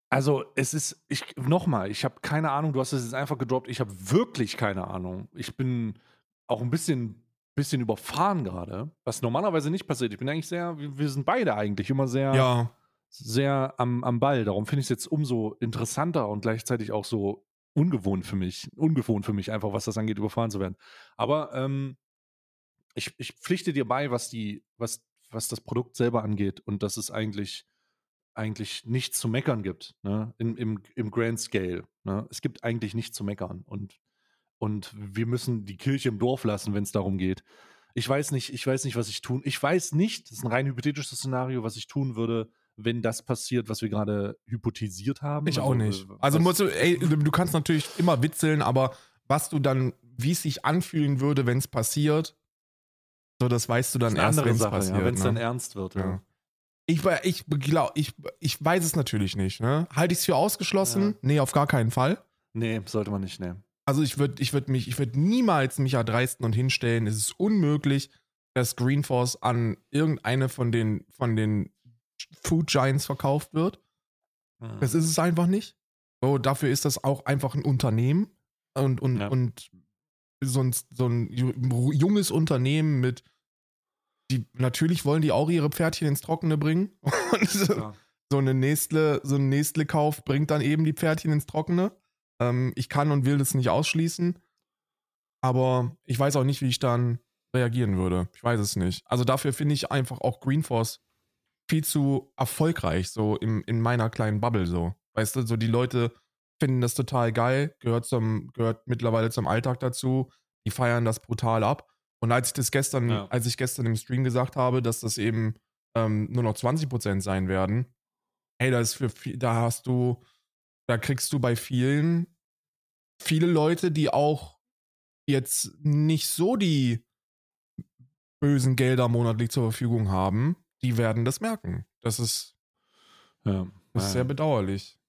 also es ist, ich nochmal, ich habe keine Ahnung, du hast es jetzt einfach gedroppt, ich habe wirklich keine Ahnung. Ich bin auch ein bisschen, bisschen überfahren gerade, was normalerweise nicht passiert. Ich bin eigentlich sehr, wir, wir sind beide eigentlich immer sehr, Ja, sehr am, am Ball. Darum finde ich es jetzt umso interessanter und gleichzeitig auch so ungewohnt für mich, ungewohnt für mich einfach, was das angeht, überfahren zu werden. Aber ähm, ich, ich pflichte dir bei, was die, was, was das Produkt selber angeht und dass es eigentlich, eigentlich nichts zu meckern gibt, ne? Im, im, im Grand Scale. Ne? Es gibt eigentlich nichts zu meckern und, und wir müssen die Kirche im Dorf lassen, wenn es darum geht. Ich weiß nicht, ich weiß nicht, was ich tun. Ich weiß nicht, das ist ein rein hypothetisches Szenario, was ich tun würde, wenn das passiert, was wir gerade hypothetisiert haben. ich auch nicht. äh, Also musst du, ey, du kannst natürlich immer witzeln, aber was du dann, wie es sich anfühlen würde, wenn es passiert, so das weißt du dann erst, wenn es passiert. ja, wenn es ne? dann ernst wird. Ja. Ja. Ich, ich, glaub, ich, ich weiß es natürlich nicht. Ne? Halte ich es für ausgeschlossen? Ja. Nee, auf gar keinen Fall. Nee, sollte man nicht nehmen. Also ich würde ich würd mich, ich würde niemals mich erdreisten und hinstellen. Es ist unmöglich, dass Green Force an irgendeine von den, von den Food Giants verkauft wird. Mhm. Das ist es einfach nicht. So, dafür ist das auch einfach ein Unternehmen und, und, Ja. und so ein, so ein ju- junges Unternehmen mit die natürlich wollen die auch ihre Pferdchen ins Trockene bringen. Und so, Ja. so eine Nestle, so ein Nestle-Kauf bringt dann eben die Pferdchen ins Trockene. Ähm, ich kann und will das nicht ausschließen. Aber ich weiß auch nicht, wie ich dann reagieren würde. Ich weiß es nicht. Also dafür finde ich einfach auch Green Force viel zu erfolgreich, so im, in meiner kleinen Bubble so. Weißt du, so die Leute finden das total geil, gehört zum, gehört mittlerweile zum Alltag dazu, die feiern das brutal ab. Und als ich das gestern, Ja. als ich gestern im Stream gesagt habe, dass das eben ähm, nur noch 20% sein werden, ey, da ist für viel, da hast du, da kriegst du bei vielen viele Leute, die auch jetzt nicht so die bösen Gelder monatlich zur Verfügung haben, die werden das merken. Das ist, Ja. das ist sehr bedauerlich.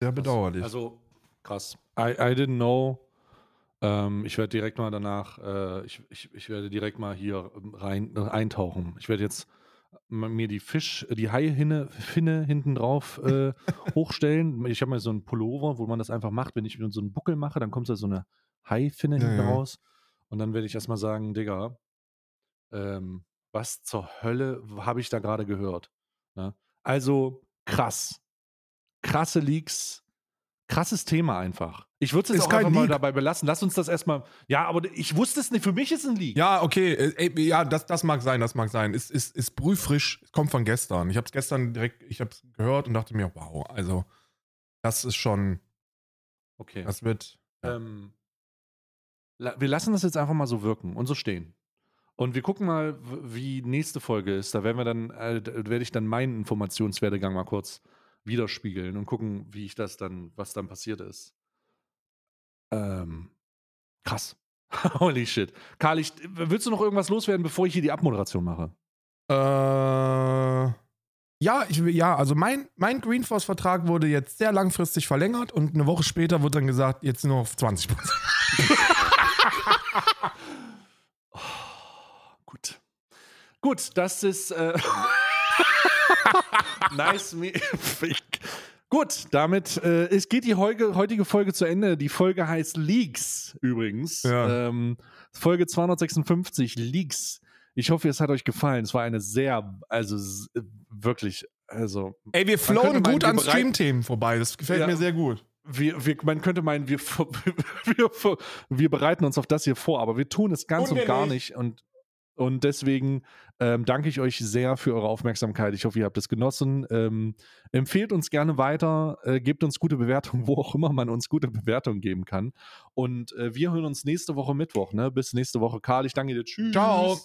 Sehr bedauerlich. Also krass. I, I didn't know. Ähm, ich werde direkt mal danach, äh, ich, ich, ich werde direkt mal hier ähm, rein äh, eintauchen. Ich werde jetzt mir die Fisch, die Haihinne, Finne hinten drauf äh, hochstellen. Ich habe mir so einen Pullover, wo man das einfach macht. Wenn ich mir so einen Buckel mache, dann kommt da so eine Haifinne Ja, hinten ja. raus. Und dann werde ich erstmal sagen, Digga, ähm, was zur Hölle habe ich da gerade gehört? Ne? Also krass. Krasse Leaks. Krasses Thema einfach. Ich würde es jetzt auch einfach mal dabei belassen. Lass uns das erstmal. Ja, aber ich wusste es nicht. Für mich ist es ein Leak. ja, okay, äh, ey, ja, das, das mag sein, das mag sein. Ist, ist, ist brühfrisch, kommt von gestern. Ich habe es gestern direkt, ich habe es gehört und dachte mir, wow, also das ist schon, Okay. das wird, ja. Ähm, wir lassen das jetzt einfach mal so wirken und so stehen. Und wir gucken mal, wie nächste Folge ist. Da werden wir dann, äh, werde ich dann meinen Informationswerdegang mal kurz widerspiegeln und gucken, wie ich das dann, was dann passiert ist. Ähm, krass. Holy shit. Karl, ich, willst du noch irgendwas loswerden, bevor ich hier die Abmoderation mache? Äh, ja, ich, ja, also mein, mein Green Force Vertrag wurde jetzt sehr langfristig verlängert und eine Woche später wird dann gesagt, jetzt nur auf 20 Gut. Gut, das ist äh, nice. me- Gut, damit äh, es geht die heutige Folge zu Ende. Die Folge heißt Leaks übrigens. Ja. Ähm, Folge 256 Leaks. Ich hoffe, es hat euch gefallen. Es war eine sehr, also wirklich, also Ey, wir flowen gut an Stream-Themen vorbei. Das gefällt Ja. mir sehr gut. wir, wir, man könnte meinen, wir, wir, wir bereiten uns auf das hier vor, aber wir tun es ganz und wir gar nicht. nicht. Und, und deswegen ähm, danke ich euch sehr für eure Aufmerksamkeit. Ich hoffe, ihr habt es genossen. Ähm, empfehlt uns gerne weiter, äh, gebt uns gute Bewertungen, wo auch immer man uns gute Bewertungen geben kann. Und äh, wir hören uns nächste Woche Mittwoch. Ne? Bis nächste Woche. Karl, ich danke dir. Tschüss. Ciao.